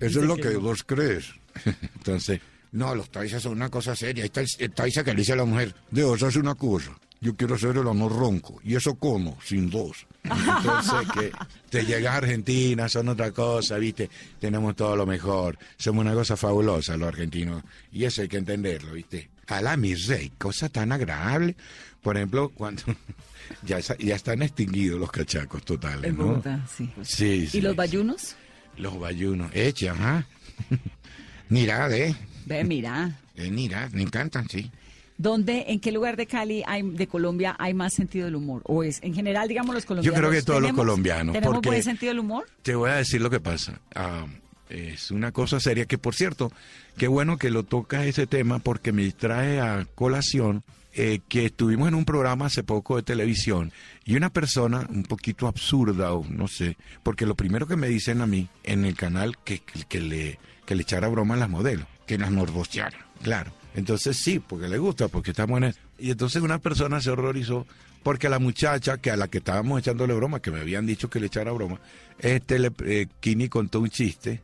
Eso es lo que vos crees. Entonces, No, los taisas son una cosa seria. Ahí está el, taisa que le dice a la mujer, Dios, hace una cosa. Yo quiero hacer el amor ronco. ¿Y eso cómo? Sin dos. entonces que te llegas a Argentina, son otra cosa, ¿viste? Tenemos todo lo mejor, somos una cosa fabulosa los argentinos, y eso hay que entenderlo, ¿viste? Alá mi rey, cosa tan agradable. Por ejemplo, cuando ya, ya están extinguidos los cachacos totales, ¿no? Bogotá, sí. Sí, sí. ¿Y los bayunos? Los bayunos. Eche, ajá. Mirad, eh. Ve, mira. Eh, mirad, me encantan, sí. ¿Dónde, en qué lugar de Cali, hay, de Colombia, hay más sentido del humor? ¿O es, en general, digamos, los colombianos? creo que todos los ¿tenemos- colombianos, ¿Tenemos porque- buen sentido del humor? Te voy a decir lo que pasa. Ah, es una cosa seria que, por cierto, qué bueno que lo tocas ese tema porque me trae a colación eh, que estuvimos en un programa hace poco de televisión y una persona un poquito absurda o no sé, porque lo primero que me dicen a mí en el canal que, que, que le, que le echara broma a las modelos. Que las morbosearan. Claro. Entonces sí, porque le gusta, porque en eso. Y entonces una persona se horrorizó porque la muchacha que a la que estábamos echándole broma, que me habían dicho que le echara broma, este le, eh, Kini contó un chiste.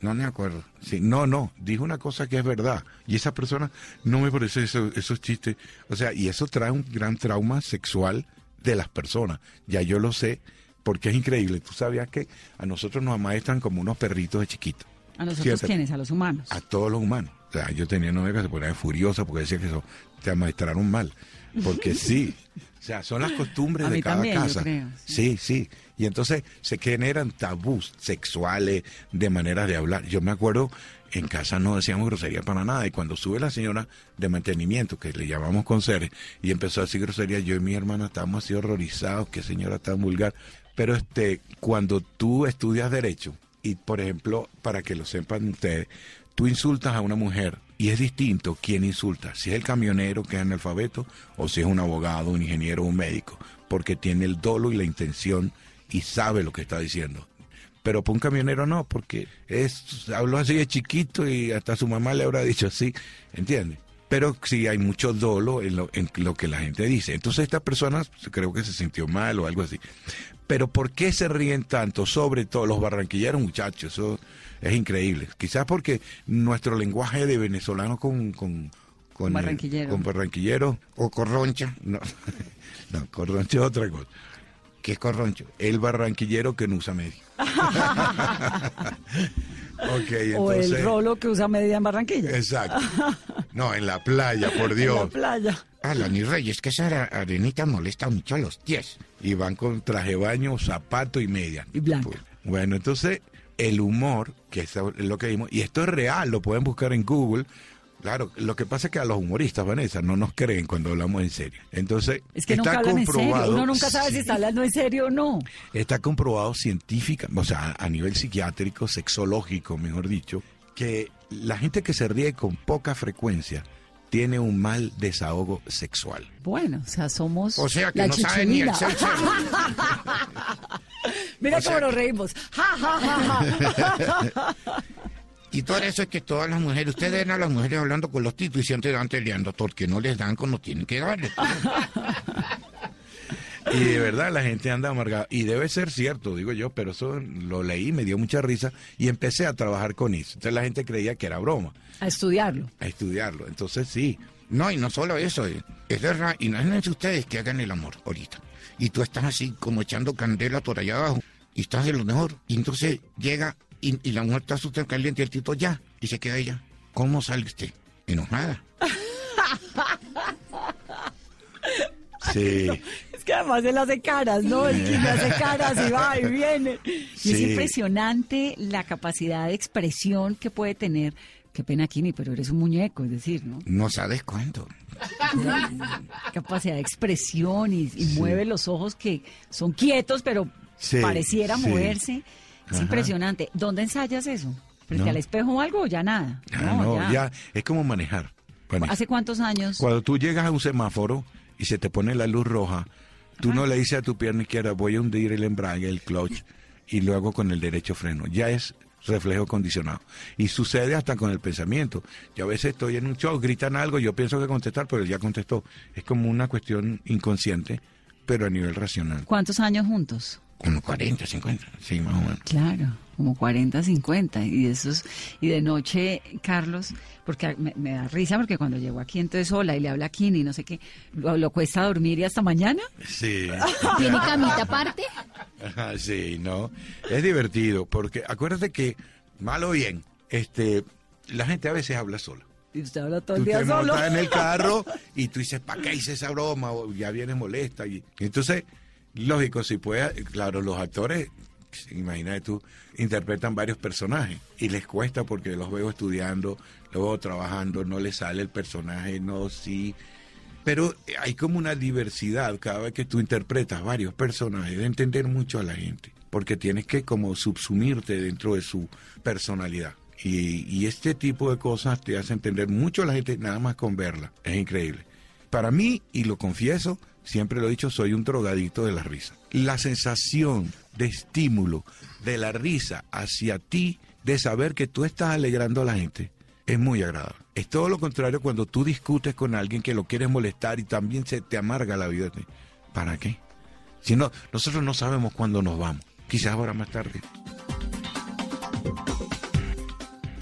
No me acuerdo. Sí, no, no, dijo una cosa que es verdad. Y esa persona no me parece eso- esos chistes. O sea, y eso trae un gran trauma sexual de las personas. Ya yo lo sé, porque es increíble. Tú sabías que a nosotros nos amaestran como unos perritos de chiquitos. ¿A nosotros Fíjate. quiénes? A los humanos. A todos los humanos. O sea, yo tenía novia que se ponía furiosa porque decía que eso te amaestraron mal. Porque sí. O sea, son las costumbres de cada también, casa. creo, sí, sí. Y entonces se generan tabús sexuales de maneras de hablar. Yo me acuerdo, en casa no decíamos grosería para nada. Y cuando sube la señora de mantenimiento, que le llamamos conserje, y empezó a decir grosería, yo y mi hermana estábamos así horrorizados, qué señora tan vulgar. Pero este, cuando tú estudias derecho, y por ejemplo, para que lo sepan ustedes, tú insultas a una mujer y es distinto quién insulta, si es el camionero que es analfabeto o si es un abogado, un ingeniero un médico, porque tiene el dolo y la intención y sabe lo que está diciendo. Pero para un camionero no, porque es habló así de chiquito y hasta su mamá le habrá dicho así, ¿entiendes? Pero sí hay mucho dolo en lo, en lo que la gente dice. Entonces esta persona creo que se sintió mal o algo así. Pero ¿por qué se ríen tanto? Sobre todo los barranquilleros, muchachos, eso es increíble. Quizás porque nuestro lenguaje de venezolano con, con, con el- Barranquillero. con barranquillero. O corroncha. No, no, corroncho es otra cosa. ¿Qué es corroncho? El barranquillero que no usa medio. ok, o el rolo que usa media en Barranquilla. Exacto. No, en la playa, por En la Dios. playa. Ala, ni reyes, que esa arenita molesta mucho a los pies. Y van con traje baño, zapato y media. Y blanca. Pues, Bueno, entonces, el humor, que es lo que vimos, y esto es real, lo pueden buscar en Google. Claro, lo que pasa es que a los humoristas, Vanessa, no nos creen cuando hablamos en serio. Entonces, Es que está nunca en serio. comprobado. Uno nunca sabe si está hablando en serio o no. Está comprobado científica, o sea, a nivel psiquiátrico, sexológico, mejor dicho, que la gente que se ríe con poca frecuencia tiene un mal desahogo sexual. Bueno, o sea, somos O sea que la no sabe ni el sexo. Mira o sea cómo nos reímos. Ja, ja, ja, ja. Y todo eso es que todas las mujeres, ustedes ven a las mujeres hablando con los títulos y siempre van peleando porque no les dan cuando tienen que darles. Y de verdad la gente anda amargada. Y debe ser cierto, digo yo, pero eso lo leí, me dio mucha risa y empecé a trabajar con eso. Entonces la gente creía que era broma, A estudiarlo. a estudiarlo. Entonces sí, No, y no solo eso, eh, es verdad. Imagínense ustedes que hagan el amor ahorita. Y tú estás así como echando candela por allá abajo y estás de lo mejor. Y entonces llega y, y la mujer está súper caliente y el tito ya. Y se queda ella. ¿Cómo sale usted? Enojada. sí. Es que además él hace caras, ¿no? El que hace caras y va y viene. Y es impresionante la capacidad de expresión que puede tener. Qué pena, Kini, pero eres un muñeco, es decir, ¿no? No sabes cuánto. Capacidad de expresión y, y mueve los ojos que son quietos, pero Sí, pareciera sí. moverse. Es Ajá. impresionante. ¿Dónde ensayas eso? ¿Frente No. al espejo o algo o ya nada? Ah, no, ya. es como manejar. ¿Hace cuántos años? Cuando tú llegas a un semáforo y se te pone la luz roja, tú no le dices a tu pierna izquierda, voy a hundir el embrague, el clutch, y luego con el derecho freno. Ya es reflejo condicionado. Y sucede hasta con el pensamiento. Yo a veces estoy en un show, gritan algo, yo pienso que contestar, pero él ya contestó. Es como una cuestión inconsciente, pero a nivel racional. ¿Cuántos años juntos? Como 40, 50. Sí, más o menos. Claro, como 40, 50. Y esos, y de noche, Carlos, porque me, me da risa porque cuando llegó aquí entonces sola y le habla a Kini y no sé qué, lo, lo cuesta dormir y hasta mañana. Sí. ¿Tiene camita aparte? Ajá, sí, no. Es divertido, porque acuérdate que, mal o bien, este, la gente a veces habla sola. Y usted habla todo Tú el día te solo. montas en el carro y tú dices, ¿para qué hice esa broma? O ya vienes molesta. Y, y entonces, lógico, si puede, claro, los actores, imagínate tú, interpretan varios personajes y les cuesta porque los veo estudiando, los veo trabajando, no les sale el personaje, no, sí. Pero hay como una diversidad cada vez que tú interpretas varios personajes, de entender mucho a la gente, porque tienes que como subsumirte dentro de su personalidad. Y, y este tipo de cosas te hace entender mucho a la gente nada más con verla. Es increíble. Para mí, y lo confieso, siempre lo he dicho, soy un drogadicto de la risa. La sensación de estímulo de la risa hacia ti, de saber que tú estás alegrando a la gente, es muy agradable. Es todo lo contrario cuando tú discutes con alguien que lo quieres molestar y también se te amarga la vida. ¿Para qué? Si no, nosotros no sabemos cuándo nos vamos. Quizás ahora más tarde.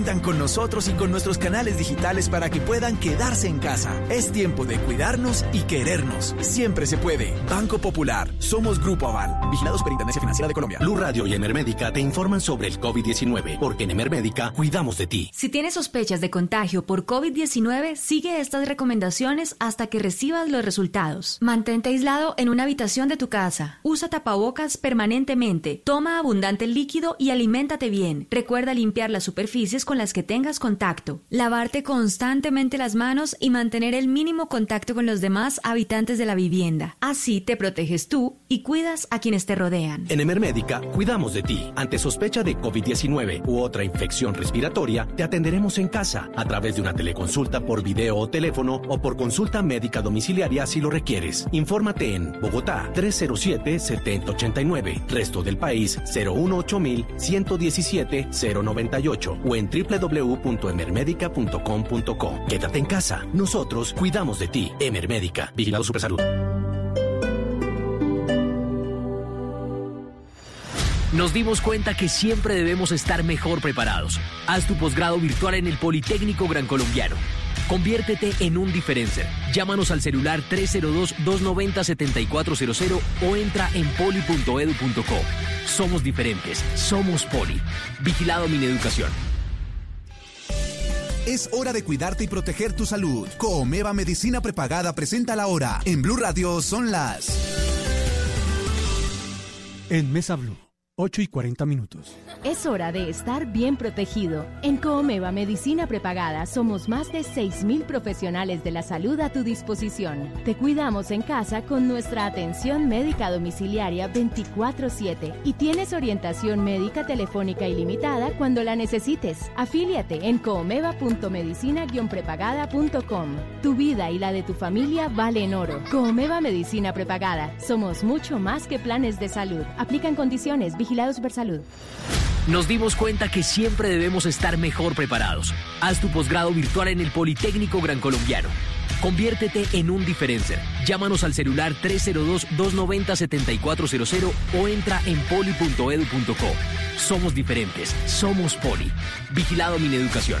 Cuentan con nosotros y con nuestros canales digitales para que puedan quedarse en casa. Es tiempo de cuidarnos y querernos. Siempre se puede. Banco Popular. Somos Grupo Aval. Vigilado Superintendencia Financiera de Colombia. Blue Radio y Emermédica te informan sobre el COVID-19, porque en Emermédica cuidamos de ti. Si tienes sospechas de contagio por COVID-19, sigue estas recomendaciones hasta que recibas los resultados. Mantente aislado en una habitación de tu casa. Usa tapabocas permanentemente. Toma abundante líquido y aliméntate bien. Recuerda limpiar las superficies con las que tengas contacto, lavarte constantemente las manos y mantener el mínimo contacto con los demás habitantes de la vivienda. Así te proteges tú y cuidas a quienes te rodean. En Emermédica cuidamos de ti. Ante sospecha de COVID-19 u otra infección respiratoria, te atenderemos en casa a través de una teleconsulta por video o teléfono o por consulta médica domiciliaria si lo requieres. Infórmate en Bogotá 307-7089, resto del país 018-117-098 o en www.emermedica.com.co. Quédate en casa. Nosotros cuidamos de ti. Emermédica. Vigilado Supersalud. Nos dimos cuenta que siempre debemos estar mejor preparados. Haz tu posgrado virtual en el Politécnico Gran Colombiano. Conviértete en un diferencer. Llámanos al celular 302-290-7400 o entra en poli.edu.co. Somos diferentes, somos Poli. Vigilado Mineducación. Es hora de cuidarte y proteger tu salud. Coomeva Medicina Prepagada presenta la hora. En Blue Radio son las. En Mesa Blue. 8 y 40 minutos. Es hora de estar bien protegido. En Coomeva Medicina Prepagada somos más de 6.000 profesionales de la salud a tu disposición. Te cuidamos en casa con nuestra atención médica domiciliaria 24/7 y tienes orientación médica telefónica ilimitada cuando la necesites. Afíliate en coomeva.medicina-prepagada.com. Tu vida y la de tu familia valen oro. Coomeva Medicina Prepagada. Somos mucho más que planes de salud. Aplican condiciones Vigilado Supersalud. Nos dimos cuenta que siempre debemos estar mejor preparados. Haz tu posgrado virtual en el Politécnico Gran Colombiano. Conviértete en un diferencer. Llámanos al celular 302-290-7400 o entra en poli.edu.co. Somos diferentes, somos Poli. Vigilado Mineducación.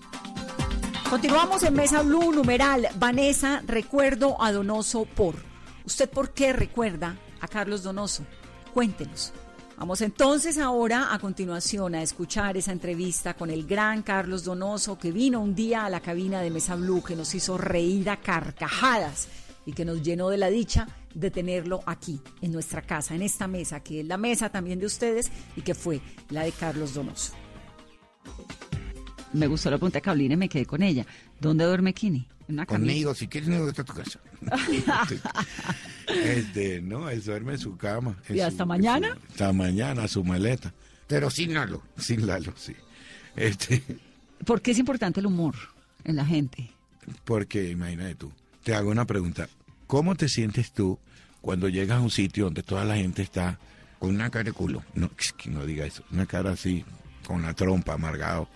Continuamos en Mesa Blue, numeral. Vanessa, recuerdo a Donoso por. ¿Usted por qué recuerda a Carlos Donoso? Cuéntenos. Vamos entonces ahora a continuación a escuchar esa entrevista con el gran Carlos Donoso que vino un día a la cabina de Mesa Blue, que nos hizo reír a carcajadas y que nos llenó de la dicha de tenerlo aquí, en nuestra casa, en esta mesa, que es la mesa también de ustedes y que fue la de Carlos Donoso. Me gustó la pregunta de Carolina y me quedé con ella. ¿Dónde duerme Kini? En una Conmigo, si quieres, no está tu casa. este, no, él duerme en su cama. ¿Y hasta mañana? Su, hasta mañana, su maleta. Pero sin Lalo. Sin Lalo, sí. Este, ¿Por qué es importante el humor en la gente? Porque, imagínate tú, te hago una pregunta. ¿Cómo te sientes tú cuando llegas a un sitio donde toda la gente está con una cara de culo? No, que no diga eso. Una cara así, con la trompa, amargado.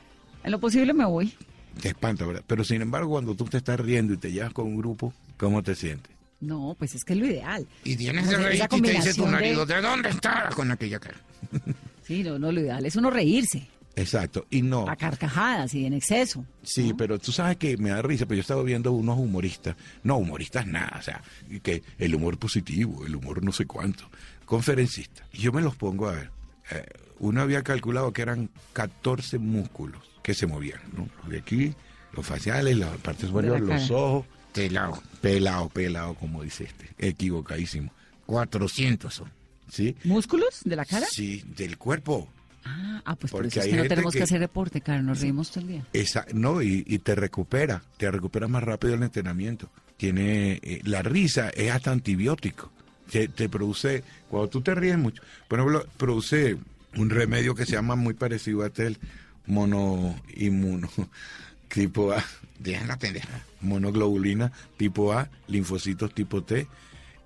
En lo posible me voy. Te espanta, ¿verdad? Pero sin embargo, cuando tú te estás riendo y te llevas con un grupo, ¿cómo te sientes? No, pues es que es lo ideal. Y tienes de reír y te dice tu marido, de... ¿de dónde está? Con aquella cara. Sí, no, no, lo ideal es uno reírse. Exacto, y no. A carcajadas y en exceso. Sí, ¿no? pero tú sabes que me da risa, pero yo estaba viendo unos humoristas, no humoristas nada, o sea, que el humor positivo, el humor no sé cuánto, conferencistas. Y yo me los pongo a ver. Eh, uno había calculado que eran 14 músculos que se movían, ¿no? Los de aquí, los faciales, las partes superiores, los ojos. Pelado. Pelado, pelado, como dice este. Equivocadísimo. 400 son. ¿Sí? ¿Músculos de la cara? Sí, del cuerpo. Ah, ah pues Porque por eso es que no tenemos que, que, hacer reporte, cara, nos reímos todo el día. Esa, no, y, y, te recupera, te recupera más rápido el entrenamiento. Tiene, eh, la risa es hasta antibiótico. Te, te, produce, cuando tú te ríes mucho, por ejemplo, produce un remedio que se llama muy parecido a este, el monoinmuno, tipo A. Deja la pendeja. Monoglobulina tipo A, linfocitos tipo T,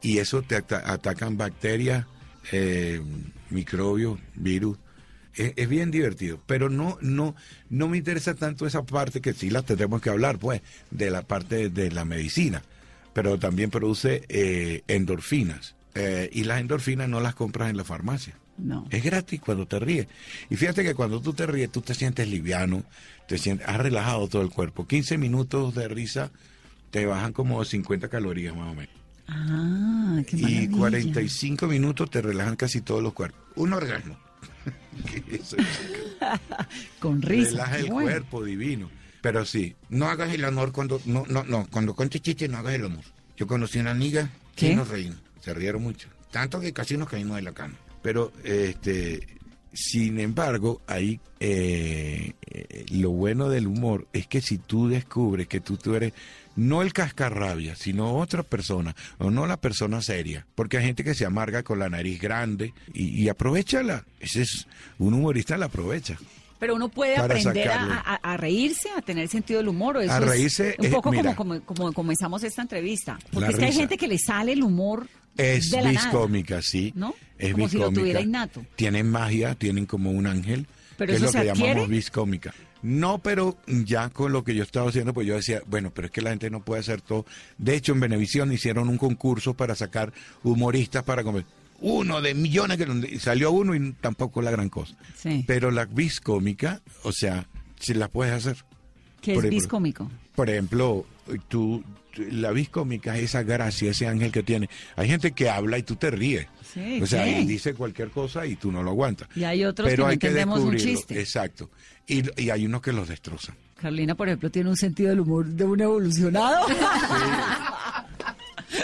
y eso te at atacan bacterias, eh, microbios, virus. Es, es, bien divertido, pero no, no, no me interesa tanto esa parte que sí la tenemos que hablar, pues, de la parte de la medicina. pero también produce eh, endorfinas. Eh, y las endorfinas no las compras en la farmacia. No. Es gratis cuando te ríes. Y fíjate que cuando tú te ríes, tú te sientes liviano, te sientes, has relajado todo el cuerpo. 15 minutos de risa te bajan como 50 calorías más o menos. Ah, qué Y maravilla. 45 minutos te relajan casi todos los cuerpos. Un orgasmo. Eso, Con risa. Relaja el bueno. cuerpo divino. Pero sí, No hagas el amor cuando, no, no, no, cuando cuentes chistes no hagas el amor. Yo conocí una amiga que nos reímos. se rieron mucho. Tanto que casi nos caímos de la cama. Pero, este, sin embargo, ahí eh, eh, lo bueno del humor es que si tú descubres que tú, tú eres no el cascarrabia, sino otra persona, o no la persona seria, porque hay gente que se amarga con la nariz grande y, y aprovechala. Ese es un humorista la aprovecha. Pero uno puede aprender a, sacarlo. a- a reírse, a tener sentido del humor. o eso A es reírse, un eh, poco mira. como, como, como comenzamos esta entrevista. Porque es que hay gente que le sale el humor Es de la nada. viscómica, sí. ¿No? Es Como si lo tuviera innato. Tienen magia, tienen como un ángel. Pero que eso es lo que adquiere. llamamos viscómica. No, pero ya con lo que yo estaba haciendo, pues yo decía, bueno, pero es que la gente no puede hacer todo. De hecho, en Venevisión hicieron un concurso para sacar humoristas para comer. Uno de millones que salió uno y tampoco la gran cosa. Sí. Pero la viscómica, o sea, si la puedes hacer. Es Por ejemplo, viscómico. Por ejemplo, tú, tú- la viscómica es esa gracia, ese ángel que tiene. Hay gente que habla y tú te ríes. Sí, o sea, y dice cualquier cosa y tú no lo aguantas. Y hay otros Pero que no hay que entendemos un descubrirlo. chiste. Exacto. Y, y hay unos que los destrozan. Carolina, por ejemplo, tiene un sentido del humor de un evolucionado.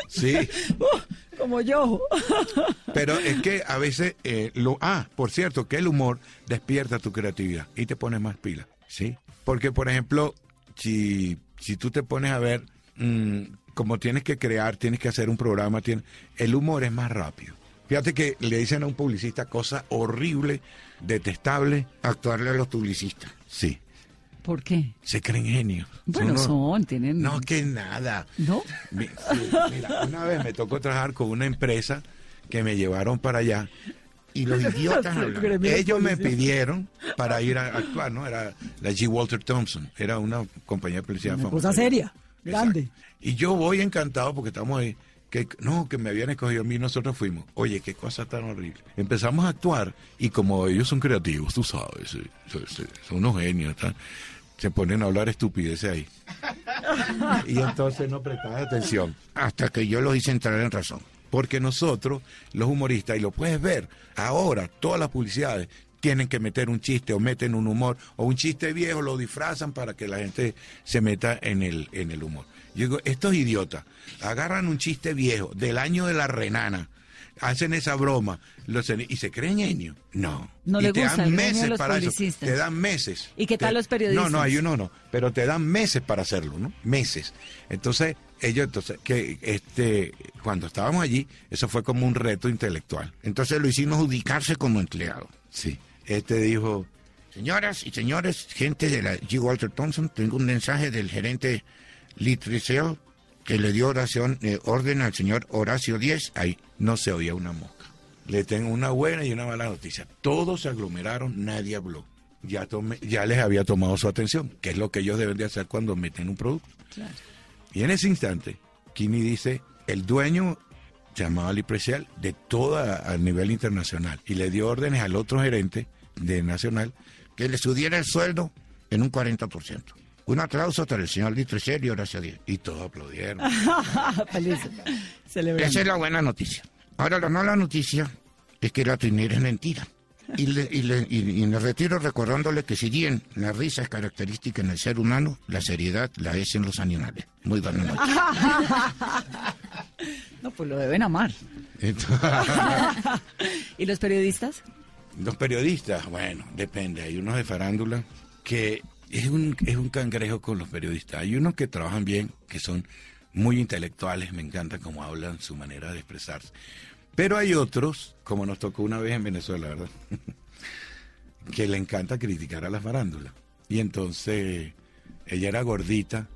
Sí. Como yo. Pero es que a veces eh, lo ah, por cierto, que el humor despierta tu creatividad y te pones más pila, ¿sí? Porque por ejemplo, si si tú te pones a ver mm, como tienes que crear, tienes que hacer un programa, tienes, el humor es más rápido. Fíjate que le dicen a un publicista cosa horrible, detestable, Actuarle a los publicistas. sí, ¿Por qué? se creen genios. Bueno, Son unos- son, tienen... No, que nada. ¿No? Mira, una vez me tocó trabajar con una empresa que me llevaron para allá Y los idiotas hablan. Ellos me pidieron para ir a actuar, ¿no? Era la G. Walter Thompson, era una compañía de publicidad Una famosa. cosa seria, grande. Y yo voy encantado porque estamos ahí. Que, no, que me habían escogido a mí, nosotros fuimos. Oye, qué cosa tan horrible. Empezamos a actuar y como ellos son creativos, tú sabes, son unos genios, se ponen a hablar estupideces ahí. Y entonces no prestas atención. Hasta que yo los hice entrar en razón. Porque nosotros, los humoristas, y lo puedes ver, ahora todas las publicidades tienen que meter un chiste o meten un humor o un chiste viejo, lo disfrazan para que la gente se meta en el, en el humor. Yo digo, estos idiotas agarran un chiste viejo del año de la renana, hacen esa broma los, y se creen genios. No. No y le te gusta dan meses los para eso. Te dan meses. ¿Y qué tal Te- los periodistas? No, no, hay uno no, pero te dan meses para hacerlo, ¿no? Meses. Entonces, ellos, entonces, que este, cuando estábamos allí, eso fue como un reto intelectual. Entonces lo hicimos ubicarse como empleado. Sí. Este dijo, Señoras y señores, gente de la G. Walter Thompson, tengo un mensaje del gerente Litricel que le dio oración, eh, orden al señor Horacio Díez. ahí no se oía una mosca. Le tengo una buena y una mala noticia. Todos se aglomeraron, nadie habló. Ya, tomé- ya les había tomado su atención, que es lo que ellos deben de hacer cuando meten un producto. Y en ese instante, Kini dice, el dueño se llamaba Lee Precial de toda a nivel internacional y le dio órdenes al otro gerente de Nacional que le subiera el sueldo en un 40%. Un aplauso para el señor Litricel y Horacio Díez. y todos aplaudieron. Feliz. Esa es la buena noticia. Ahora, la mala noticia es que la trinera es mentira. Y, le, y, le- y- y me retiro recordándole que si bien la risa es característica en el ser humano, la seriedad la es en los animales. Muy buena noche. No, pues lo deben amar. ¿Y los periodistas? Los periodistas, bueno, depende. Hay unos de farándula que es un, es un cangrejo con los periodistas. Hay unos que trabajan bien, que son muy intelectuales, me encanta cómo hablan, su manera de expresarse. Pero hay otros, como nos tocó una vez en Venezuela, ¿verdad? que le encanta criticar a las farándulas. Y entonces ella era gordita,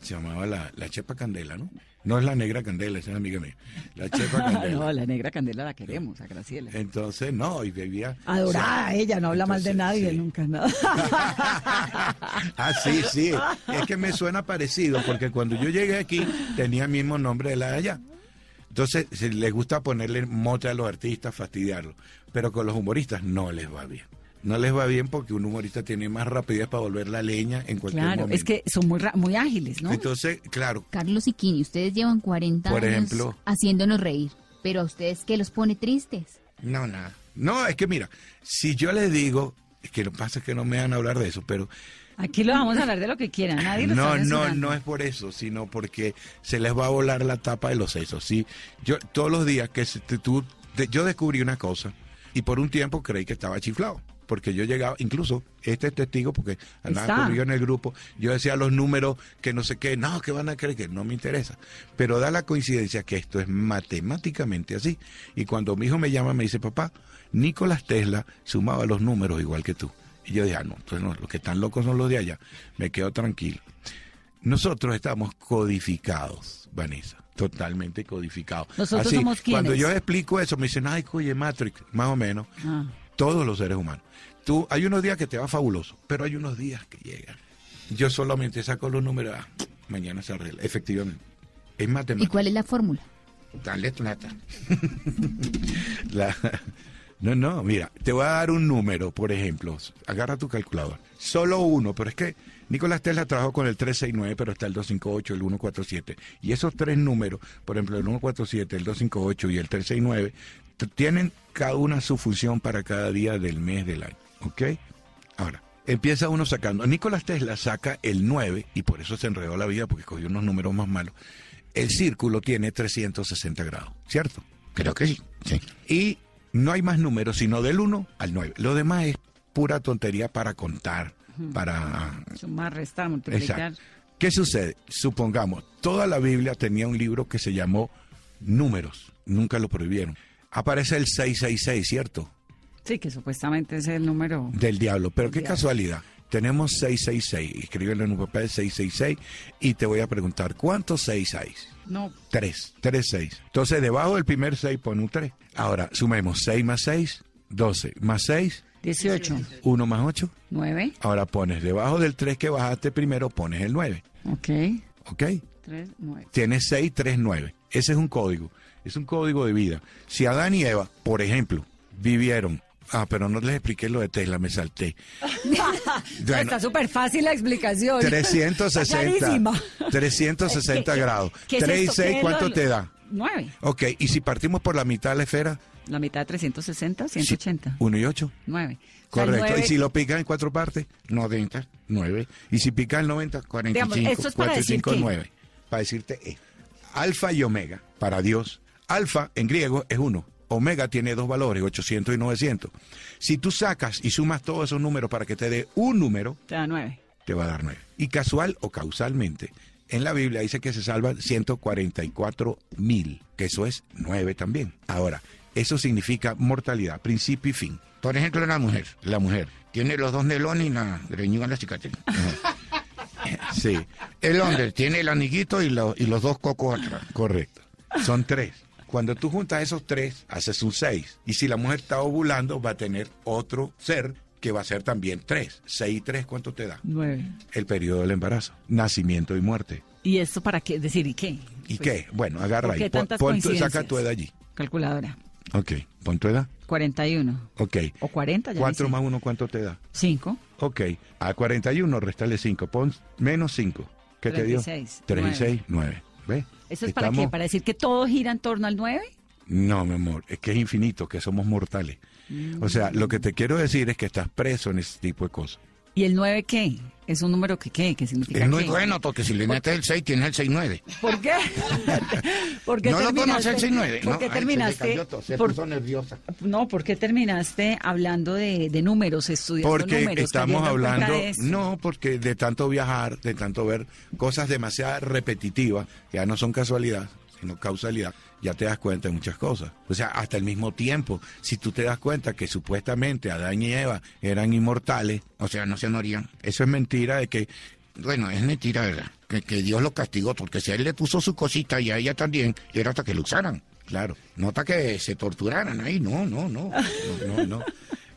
se llamaba la, la Chepa Candela, ¿no? No es la negra candela, esa es amiga mía. La chepa candela. no, la negra candela la queremos, a Graciela. Entonces, no, y bebía. Adorada ella, no habla mal de nadie, sí. nunca nada. Ah, sí, sí. Es que me suena parecido, porque cuando yo llegué aquí tenía el mismo nombre de la de allá. Entonces, se les gusta ponerle mote a los artistas, fastidiarlos. Pero con los humoristas no les va bien. No les va bien porque un humorista tiene más rapidez para volver la leña en cualquier Claro, momento. es que son muy, ra- muy ágiles, ¿no? Entonces, claro, Carlos y Kini, ustedes llevan 40 Por años ejemplo. haciéndonos reír, pero a ustedes qué los pone tristes. no, nada. No, es que mira, si yo les digo, es que lo que pasa es que no me van a hablar de eso, pero Aquí lo vamos a hablar de lo que quieran, nadie lo no, no, no es por eso, sino porque se les va a volar la tapa de los sesos. ¿sí? Yo todos los días que se- tú, te- yo descubrí una cosa y por un tiempo creí que estaba chiflado. Porque yo llegaba, incluso este es testigo, porque andaba conmigo en el grupo, yo decía los números que no sé qué, no, que van a creer que no me interesa. Pero da la coincidencia que esto es matemáticamente así. Y cuando mi hijo me llama, me dice, papá, Nicolás Tesla sumaba los números igual que tú. Y yo dije, ah, no, entonces no, los que están locos son los de allá. Me quedo tranquilo. Nosotros estamos codificados, Vanessa, totalmente codificados. ¿Nosotros Así, somos quiénes? Cuando yo explico eso, me dicen, ay, oye, Matrix, más o menos, Ah. todos los seres humanos. Tú, hay unos días que te va fabuloso, pero hay unos días que llegan. Yo solamente saco los números, ah, mañana se arregla, efectivamente. Es ¿Y matemática. cuál es la fórmula? Dale plata. La- No, no, mira, te voy a dar un número, por ejemplo. Agarra tu calculador. Solo uno, pero es que Nicolás Tesla trabajó con el 369, pero está el 258, el 147. Y esos tres números, por ejemplo, el 147, el 258 y el 369, t- tienen cada una su función para cada día del mes del año. ¿Ok? Ahora, empieza uno sacando. Nicolás Tesla saca el 9, y por eso se enredó la vida, porque cogió unos números más malos. El círculo tiene 360 grados, ¿cierto? Creo que sí. sí. Y no hay más números, sino del 1 al 9. Lo demás es pura tontería para contar, para... Sumar, restar, multiplicar. Exacto. ¿Qué sucede? Supongamos, toda la Biblia tenía un libro que se llamó Números, nunca lo prohibieron. Aparece el 666, ¿cierto? Sí, que supuestamente es el número. Del diablo, pero qué diablo. casualidad. Tenemos 666, escríbelo en un papel 666 y te voy a preguntar, ¿cuántos 6 hay? No, 3, 3, 6. Entonces, debajo del primer 6 pone un 3. Ahora, sumemos 6 más 6, 12, más 6, 18, 1 más 8. 9, Ahora pones debajo del 3 que bajaste primero, pones el 9. ok, ¿Ok? 3, 9. Tienes 6, 3, 9. Ese es un código. Es un código de vida. Si Adán y Eva, por ejemplo, vivieron. Ah, pero no les expliqué lo de Tesla, me salté. Bueno. Está súper fácil la explicación. Está 360. clarísima. 360 ¿Qué- grados. qué es 3 y esto? 6, ¿Qué es ¿cuánto lo- te da? 9. Ok, y si partimos por la mitad de la esfera, La mitad de 360, 180. 1 y 8. 9. Correcto. Y si lo picas en cuatro partes, 90. 9. Y si picas el 90, 45. Digamos, esto es para 4 y decir 5, qué. 9. Para decirte E. Alfa y omega, para Dios. Alfa en griego es 1. Omega tiene dos valores, 800 y 900. Si tú sacas y sumas todos esos números para que te dé un número, Te da 9. te va a dar 9. Y casual o causalmente, en la Biblia dice que se salvan 144 mil, que eso es 9 también. Ahora, eso significa mortalidad, principio y fin. Por ejemplo, la mujer. La mujer. Tiene los dos nelones y la greñuga en la cicatriz. Sí, El hombre tiene el aniguito y, lo- y los dos cocos atrás. correcto. Son tres. Cuando tú juntas esos tres, haces un 6. Y si la mujer está ovulando, va a tener otro ser que va a ser también 3. 6 y 3, ¿cuánto te da? 9. El periodo del embarazo, nacimiento y muerte. ¿Y esto para qué? Decir, ¿y qué? ¿Y Pues, qué? Bueno, agarra ¿por qué ahí. Pon- pon saca tu edad allí. Calculadora. Ok, pon tu edad. 41. Ok. O 40, ya 4 más 1, ¿cuánto te da? 5. Ok, a 41 restale 5, pon menos 5. ¿Qué te dio? 36, 36, 9. ¿Ves? ¿Eso es para qué? ¿Para decir que todo gira en torno al 9? No, mi amor, es que es infinito, que somos mortales. O sea, lo que te quiero decir es que estás preso en ese tipo de cosas. ¿Y el 9 qué? ¿Es un número que qué? ¿Qué significa Es muy qué? bueno porque si le metes el 6, tienes el 6-9. ¿Por qué? ¿Por qué No lo terminaste- conoce el 6-9. ¿Por no, qué ay, se terminaste? todo, se por- puso nerviosa. no, ¿por qué terminaste hablando de, de números, estudiando Porque números? estamos hablando, no, porque de tanto viajar, de tanto ver cosas demasiado repetitivas, que ya no son casualidad, sino causalidad, ya te das cuenta de muchas cosas. O sea, hasta el mismo tiempo, si tú te das cuenta que supuestamente Adán y Eva eran inmortales, O sea, no se morían. eso es mentira de que Bueno, es mentira, ¿verdad? que, Dios lo castigó, porque si él le puso su cosita y a ella también, era hasta que lo usaran. Claro. Nota que se torturaran ahí, no, no. No, no, no.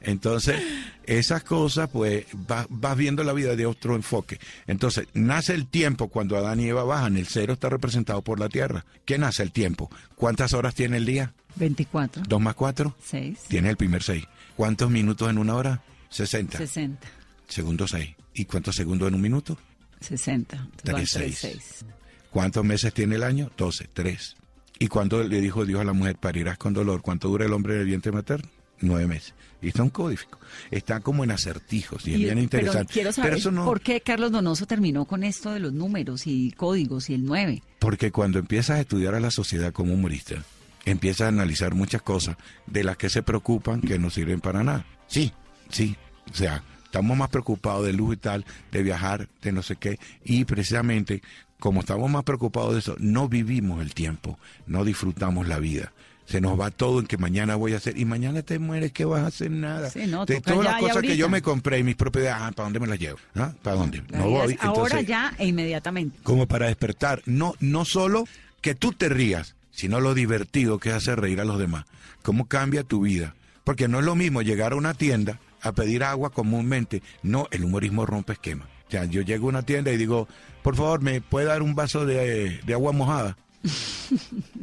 Entonces, esas cosas, pues, va- vas viendo la vida de otro enfoque. Entonces, nace el tiempo cuando Adán y Eva bajan. El cero está representado por la tierra. ¿Qué nace el tiempo? ¿Cuántas horas tiene el día? 24. ¿Dos más cuatro? 6. Tiene el primer seis. ¿Cuántos minutos en una hora? 60. 60. Segundo seis. ¿Y cuántos segundos en un minuto? 60. Van Tres, tres, seis. seis. ¿Cuántos meses tiene el año? 12, 3. ¿Y cuándo le dijo Dios a la mujer, parirás con dolor? ¿Cuánto dura el hombre en el vientre materno? Nueve meses. Y está un códifico. Está como en acertijos y es Y- bien interesante. Pero quiero saber eso no, por qué Carlos Donoso terminó con esto de los números y códigos y el 9. porque cuando empiezas a estudiar a la sociedad como humorista, empiezas a analizar muchas cosas de las que se preocupan que no sirven para nada. Sí, sí. O sea, estamos más preocupados de luz y tal, de viajar, de no sé qué. Y precisamente, como estamos más preocupados de eso, no vivimos el tiempo, no disfrutamos la vida. Se nos va todo en que mañana voy a hacer. Y mañana te mueres, que vas a hacer nada. Sí, no, de todas las cosas que yo me compré y mis propiedades, ah, ¿para dónde me las llevo? ¿Ah? ¿Para dónde? No voy. ahora ya e inmediatamente. como para despertar. No, no solo que tú te rías, sino lo divertido que es hacer reír a los demás. ¿Cómo cambia tu vida? Porque no es lo mismo llegar a una tienda a pedir agua comúnmente. No, el humorismo rompe esquema. O sea, yo llego a una tienda y digo, por favor, ¿me puede dar un vaso de, de agua mojada?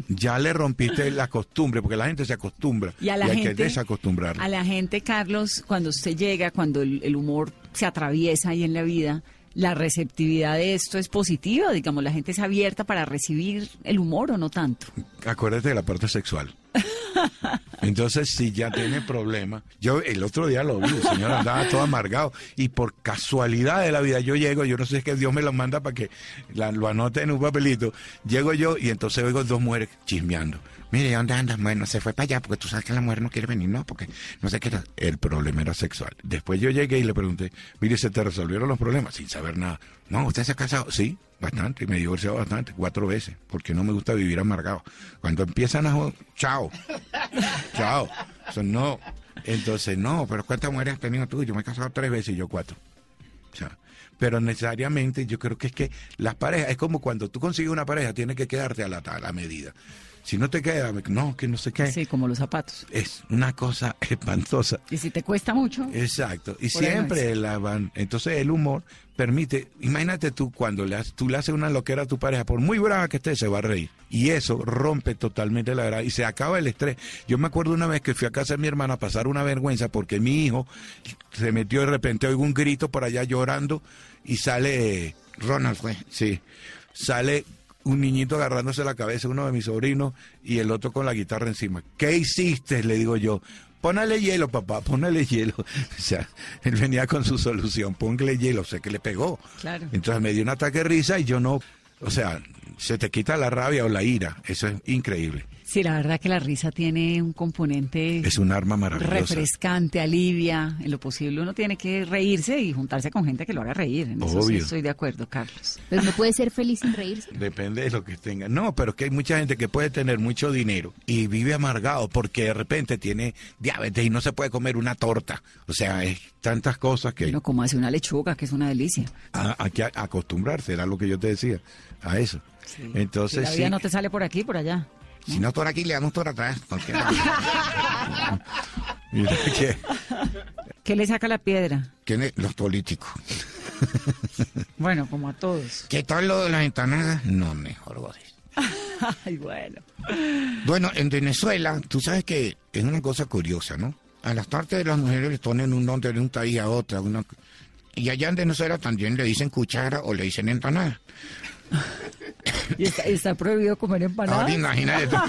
Ya le rompiste la costumbre, porque la gente se acostumbra. Y a la hay que gente, desacostumbrarla. a la gente, Carlos, cuando usted llega, cuando el, el humor se atraviesa ahí en la vida, la receptividad de esto es positiva, digamos, la gente es abierta para recibir el humor o no tanto. acuérdate de la parte sexual. Entonces, si ya tiene problemas, yo el otro día lo vi, el señor andaba todo amargado y por casualidad de la vida yo llego, yo no sé si es que Dios me lo manda para que lo anote en un papelito, llego yo y entonces oigo dos mujeres chismeando. Mire, ¿dónde andas? Bueno, se fue para allá porque tú sabes que la mujer no quiere venir, no, porque no sé qué era. El problema era sexual. Después yo llegué y le pregunté, mire, ¿se te resolvieron los problemas? Sin saber nada. No, ¿usted se ha casado? Sí, bastante, me he divorciado bastante, cuatro veces, porque no me gusta vivir amargado. Cuando empiezan a... jo- Chao. Chao. No. Entonces, no, pero ¿cuántas mujeres has tenido tú? Yo me he casado tres veces y yo cuatro. Pero necesariamente yo creo que es que las parejas, es como cuando tú consigues una pareja, tiene que quedarte a la, a la medida. Si no te queda, no, que no sé qué. Sí, como los zapatos. Es una cosa espantosa. Y si te cuesta mucho, Exacto. Y siempre la van. Entonces el humor permite. Imagínate tú cuando le haces, tú le haces una loquera a tu pareja, por muy brava que esté, se va a reír. Y eso rompe totalmente la verdad y se acaba el estrés. Yo me acuerdo una vez que fui a casa de mi hermana a pasar una vergüenza porque mi hijo se metió de repente, oigo un grito por allá llorando y sale. Ronald fue. Sí. Sale un niñito agarrándose la cabeza, uno de mis sobrinos, y el otro con la guitarra encima. ¿Qué hiciste? Le digo yo. Pónale hielo, papá, póngale hielo. O sea, él venía con su solución, póngale hielo, sé que le pegó. Claro. Entonces me dio un ataque de risa y yo no, o sea, se te quita la rabia o la ira. Eso es increíble. Sí, la verdad que la risa tiene un componente Es un arma maravillosa. refrescante, alivia, en lo posible uno tiene que reírse y juntarse con gente que lo haga reír. En eso sí Obvio. estoy de acuerdo, Carlos. Pues no puede ser feliz sin reírse. Depende de lo que tenga. No, pero es que hay mucha gente que puede tener mucho dinero y vive amargado porque de repente tiene diabetes y no se puede comer una torta. O sea, es tantas cosas que Bueno, como hace una lechuga, que es una delicia. a- hay que acostumbrarse, era lo que yo te decía, a eso. Si Entonces, la sí, vida no te sale por aquí, por allá. Si no por aquí, le damos por atrás. porque- mira que- ¿Qué le saca la piedra? Los políticos. Bueno, como a todos. ¿Qué tal lo de las empanadas? No, mejor godes. Ay, bueno. Bueno, en Venezuela, tú sabes que es una cosa curiosa, ¿no? A las partes de las mujeres les ponen un nombre de un país a otra. Una... Y allá en Venezuela también le dicen cuchara o le dicen empanada. ¿Y está, está prohibido comer empanadas? Ahora imagínate tú.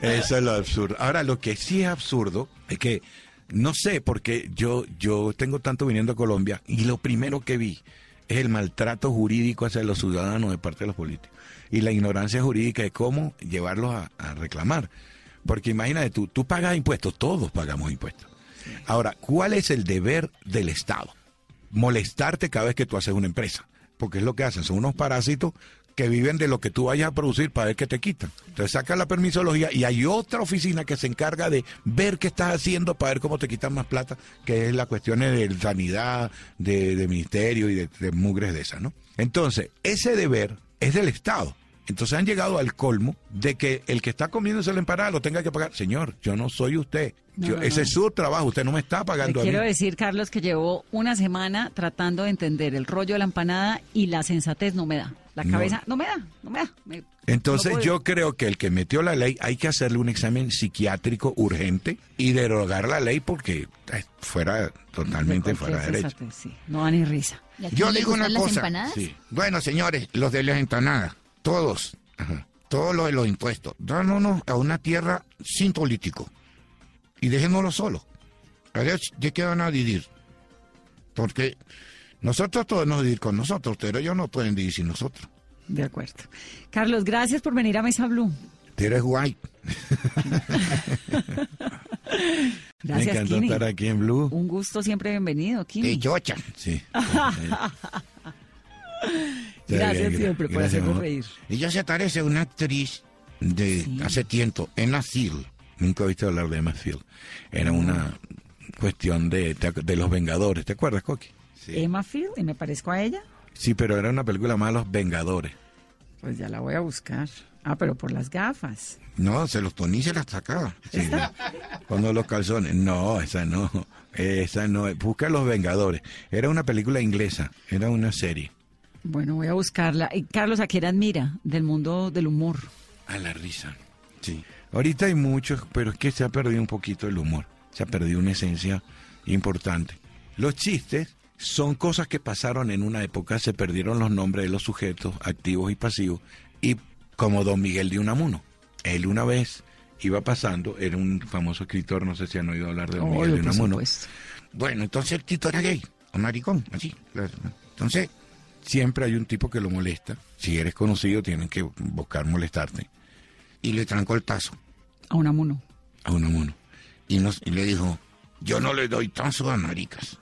Eso es lo absurdo. Ahora, lo que sí es absurdo es que no sé, porque yo, yo tengo tanto viniendo a Colombia y lo primero que vi es el maltrato jurídico hacia los ciudadanos de parte de los políticos y la ignorancia jurídica de cómo llevarlos a, a reclamar. Porque imagínate tú, tú pagas impuestos, todos pagamos impuestos. Ahora, ¿cuál es el deber del Estado? Molestarte cada vez que tú haces una empresa. Porque es lo que hacen, son unos parásitos que viven de lo que tú vayas a producir para ver qué te quitan. Entonces saca la permisología y hay otra oficina que se encarga de ver qué estás haciendo para ver cómo te quitan más plata, que es la cuestión de sanidad, de, de ministerio y de, de mugres de esas, ¿no? Entonces, ese deber es del Estado. Entonces han llegado al colmo de que el que está comiéndose la empanada lo tenga que pagar. Señor, yo no soy usted. No, Yo- no, ese no. es su trabajo. Usted no me está Le pagando a mí. quiero decir, Carlos, que llevo una semana tratando de entender el rollo de la empanada y la sensatez no me da. La cabeza no, me da, no me da. Me- Entonces yo creo que el que metió la ley hay que hacerle un examen psiquiátrico urgente y derogar la ley porque eh, fuera totalmente De fuera de derecho. sí. No da ni risa. Yo digo una cosa. Sí. Bueno, señores, los de las empanadas, todos, todos los de los impuestos, dámonos a una tierra sin político y déjenoslo solo. A ver, ¿de qué van a dividir? Porque nosotros podemos dividir con nosotros, pero ellos no pueden dividir sin nosotros. De acuerdo. Carlos, gracias por venir a Mesa Blue. Tú eres guay. Gracias, Me encantó Kini. estar aquí en Blue. Un gusto siempre bienvenido, Kini. chocha. Sí. Gracias bien, siempre por hacernos reír. Ella se parece a una actriz de hace tiempo, Emma Seal. Nunca he visto hablar de Emma Field. Era una cuestión de, de los Vengadores. ¿Te acuerdas, Coqui? Emma Field, y me parezco a ella. Sí, pero era una película más Los Vengadores. Pues ya la voy a buscar. Ah, pero por las gafas. No, se los ponía y se las sacaba. Sí, Cuando los calzones. No, esa no. Esa no. Busca Los Vengadores. Era una película inglesa. Era una serie. Bueno, voy a buscarla. Y Carlos, ¿a quién admira del mundo del humor? A la risa. Sí. Ahorita hay muchos, pero es que se ha perdido un poquito el humor. Se ha perdido una esencia importante. Los chistes son cosas que pasaron en una época, se perdieron los nombres de los sujetos activos y pasivos. Y como Don Miguel de Unamuno, él una vez iba pasando, era un famoso escritor, no sé si han oído hablar de Don Miguel de Unamuno. Bueno, entonces el Tito era gay, o maricón, así. Entonces, siempre hay un tipo que lo molesta. Si eres conocido, tienen que buscar molestarte. Y le trancó el tazo A Unamuno. a Unamuno. y, nos, y le dijo, yo no le doy tazo a maricas.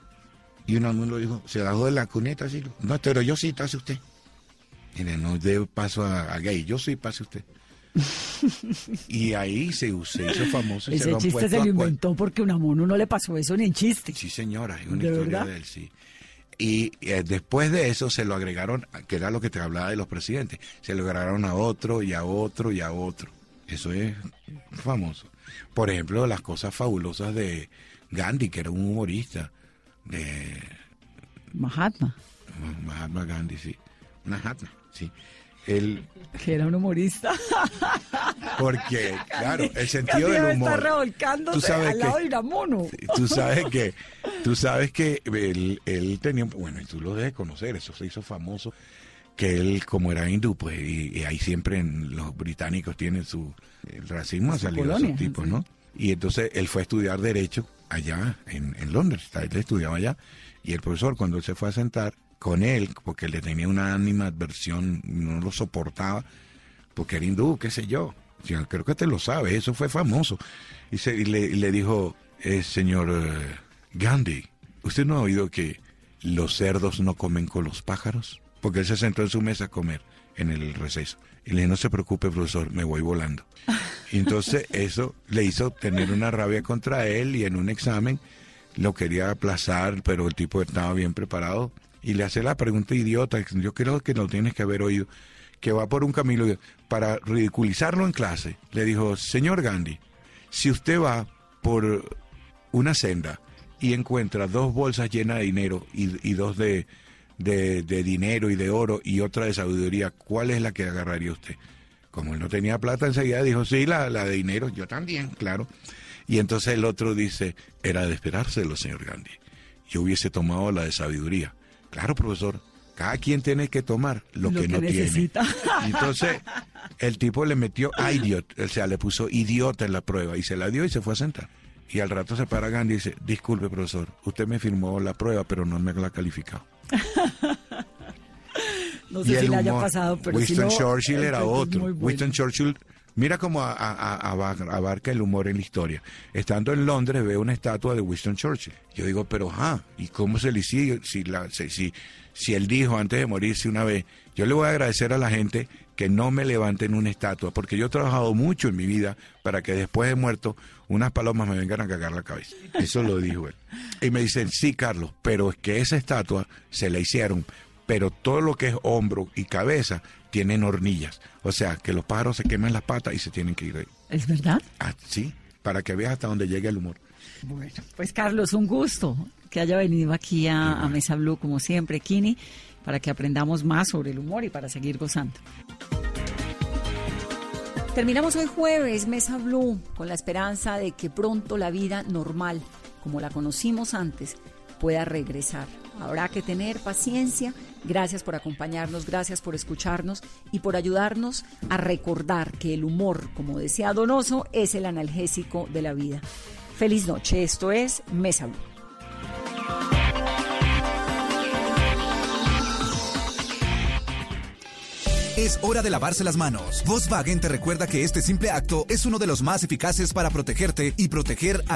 Y Unamuno dijo, se bajó de la cuneta así. No, pero yo sí tazo usted. Mire, no dé paso a, a gay. Yo sí, pase usted. y ahí se, se hizo famoso. y se Ese lo chiste se lo inventó porque Unamuno no le pasó eso ni en chiste. Sí, señora, hay una ¿De historia verdad? de él, sí. Y eh, después de eso se lo agregaron, que era lo que te hablaba de los presidentes, se lo agregaron a otro y a otro y a otro. Eso es famoso. Por ejemplo, las cosas fabulosas de Gandhi, que era un humorista, de Mahatma, Mahatma Gandhi, sí. Mahatma, sí. Él, que era un humorista. porque, claro, el sentido del humor. revolcándose Tú sabes al lado que- de Unamuno. Tú sabes que, tú sabes que él, él tenía, bueno, y tú lo debes conocer, eso se hizo famoso, que él, como era hindú, pues, y, y ahí siempre en- los británicos tienen su, el racismo ha salido de esos tipos, sí. ¿no? Y entonces él fue a estudiar Derecho allá en, en Londres, él estudiaba allá, y el profesor cuando él se fue a sentar con él, porque le tenía una animadversión, no lo soportaba, porque era hindú, qué sé yo. Yo creo que te lo sabes, eso fue famoso. Y, se- y le, y le dijo, eh, señor eh, Gandhi, ¿usted no ha oído que los cerdos no comen con los pájaros? Porque él se sentó en su mesa a comer en el receso. Y le dije, no se preocupe, profesor, me voy volando. Y entonces eso le hizo tener una rabia contra él y en un examen lo quería aplazar, pero el tipo estaba bien preparado. Y le hace la pregunta idiota, yo creo que lo tienes que haber oído, que va por un camino para ridiculizarlo en clase. Le dijo, señor Gandhi, si usted va por una senda y encuentra dos bolsas llenas de dinero y, dos de, de, de dinero y de oro y otra de sabiduría, ¿cuál es la que agarraría usted? Como él no tenía plata enseguida dijo, sí, la, la de dinero, yo también, claro. Y entonces el otro dice, era de esperárselo, señor Gandhi. Yo hubiese tomado la de sabiduría. Claro, profesor, cada quien tiene que tomar lo, Lo que, que no necesita. tiene. Entonces el tipo le metió idiot, o sea, le puso idiota en la prueba y se la dio y se fue a sentar. Y al rato se para Gandhi y dice, disculpe, profesor, usted me firmó la prueba, pero no me la ha calificado. No Y sé si le haya pasado, pero si Winston no, Churchill era otro. bueno. Winston Churchill Mira cómo a- a- a- abar- abarca el humor en la historia. Estando en Londres veo una estatua de Winston Churchill. Yo digo, pero ajá, ¿y cómo se le sigue? Si, si él dijo antes de morirse una vez, yo le voy a agradecer a la gente que no me levanten una estatua, porque yo he trabajado mucho en mi vida para que después de muerto unas palomas me vengan a cagar la cabeza. Eso lo dijo él. Y me dicen, sí, Carlos, pero es que esa estatua se la hicieron, pero todo lo que es hombro y cabeza tienen hornillas. O sea, que los pájaros se queman las patas y se tienen que ir ahí. ¿Es verdad? Ah, sí, para que veas hasta dónde llega el humor. Bueno, pues Carlos, un gusto que haya venido aquí a, a Mesa Blue, como siempre, Kini, para que aprendamos más sobre el humor y para seguir gozando. Terminamos hoy jueves, Mesa Blue, con la esperanza de que pronto la vida normal, como la conocimos antes, pueda regresar. Habrá que tener paciencia. Gracias por acompañarnos, gracias por escucharnos y por ayudarnos a recordar que el humor, como decía Donoso, es el analgésico de la vida. Feliz noche, esto es Mesa. Es hora de lavarse las manos. Volkswagen te recuerda que este simple acto es uno de los más eficaces para protegerte y proteger a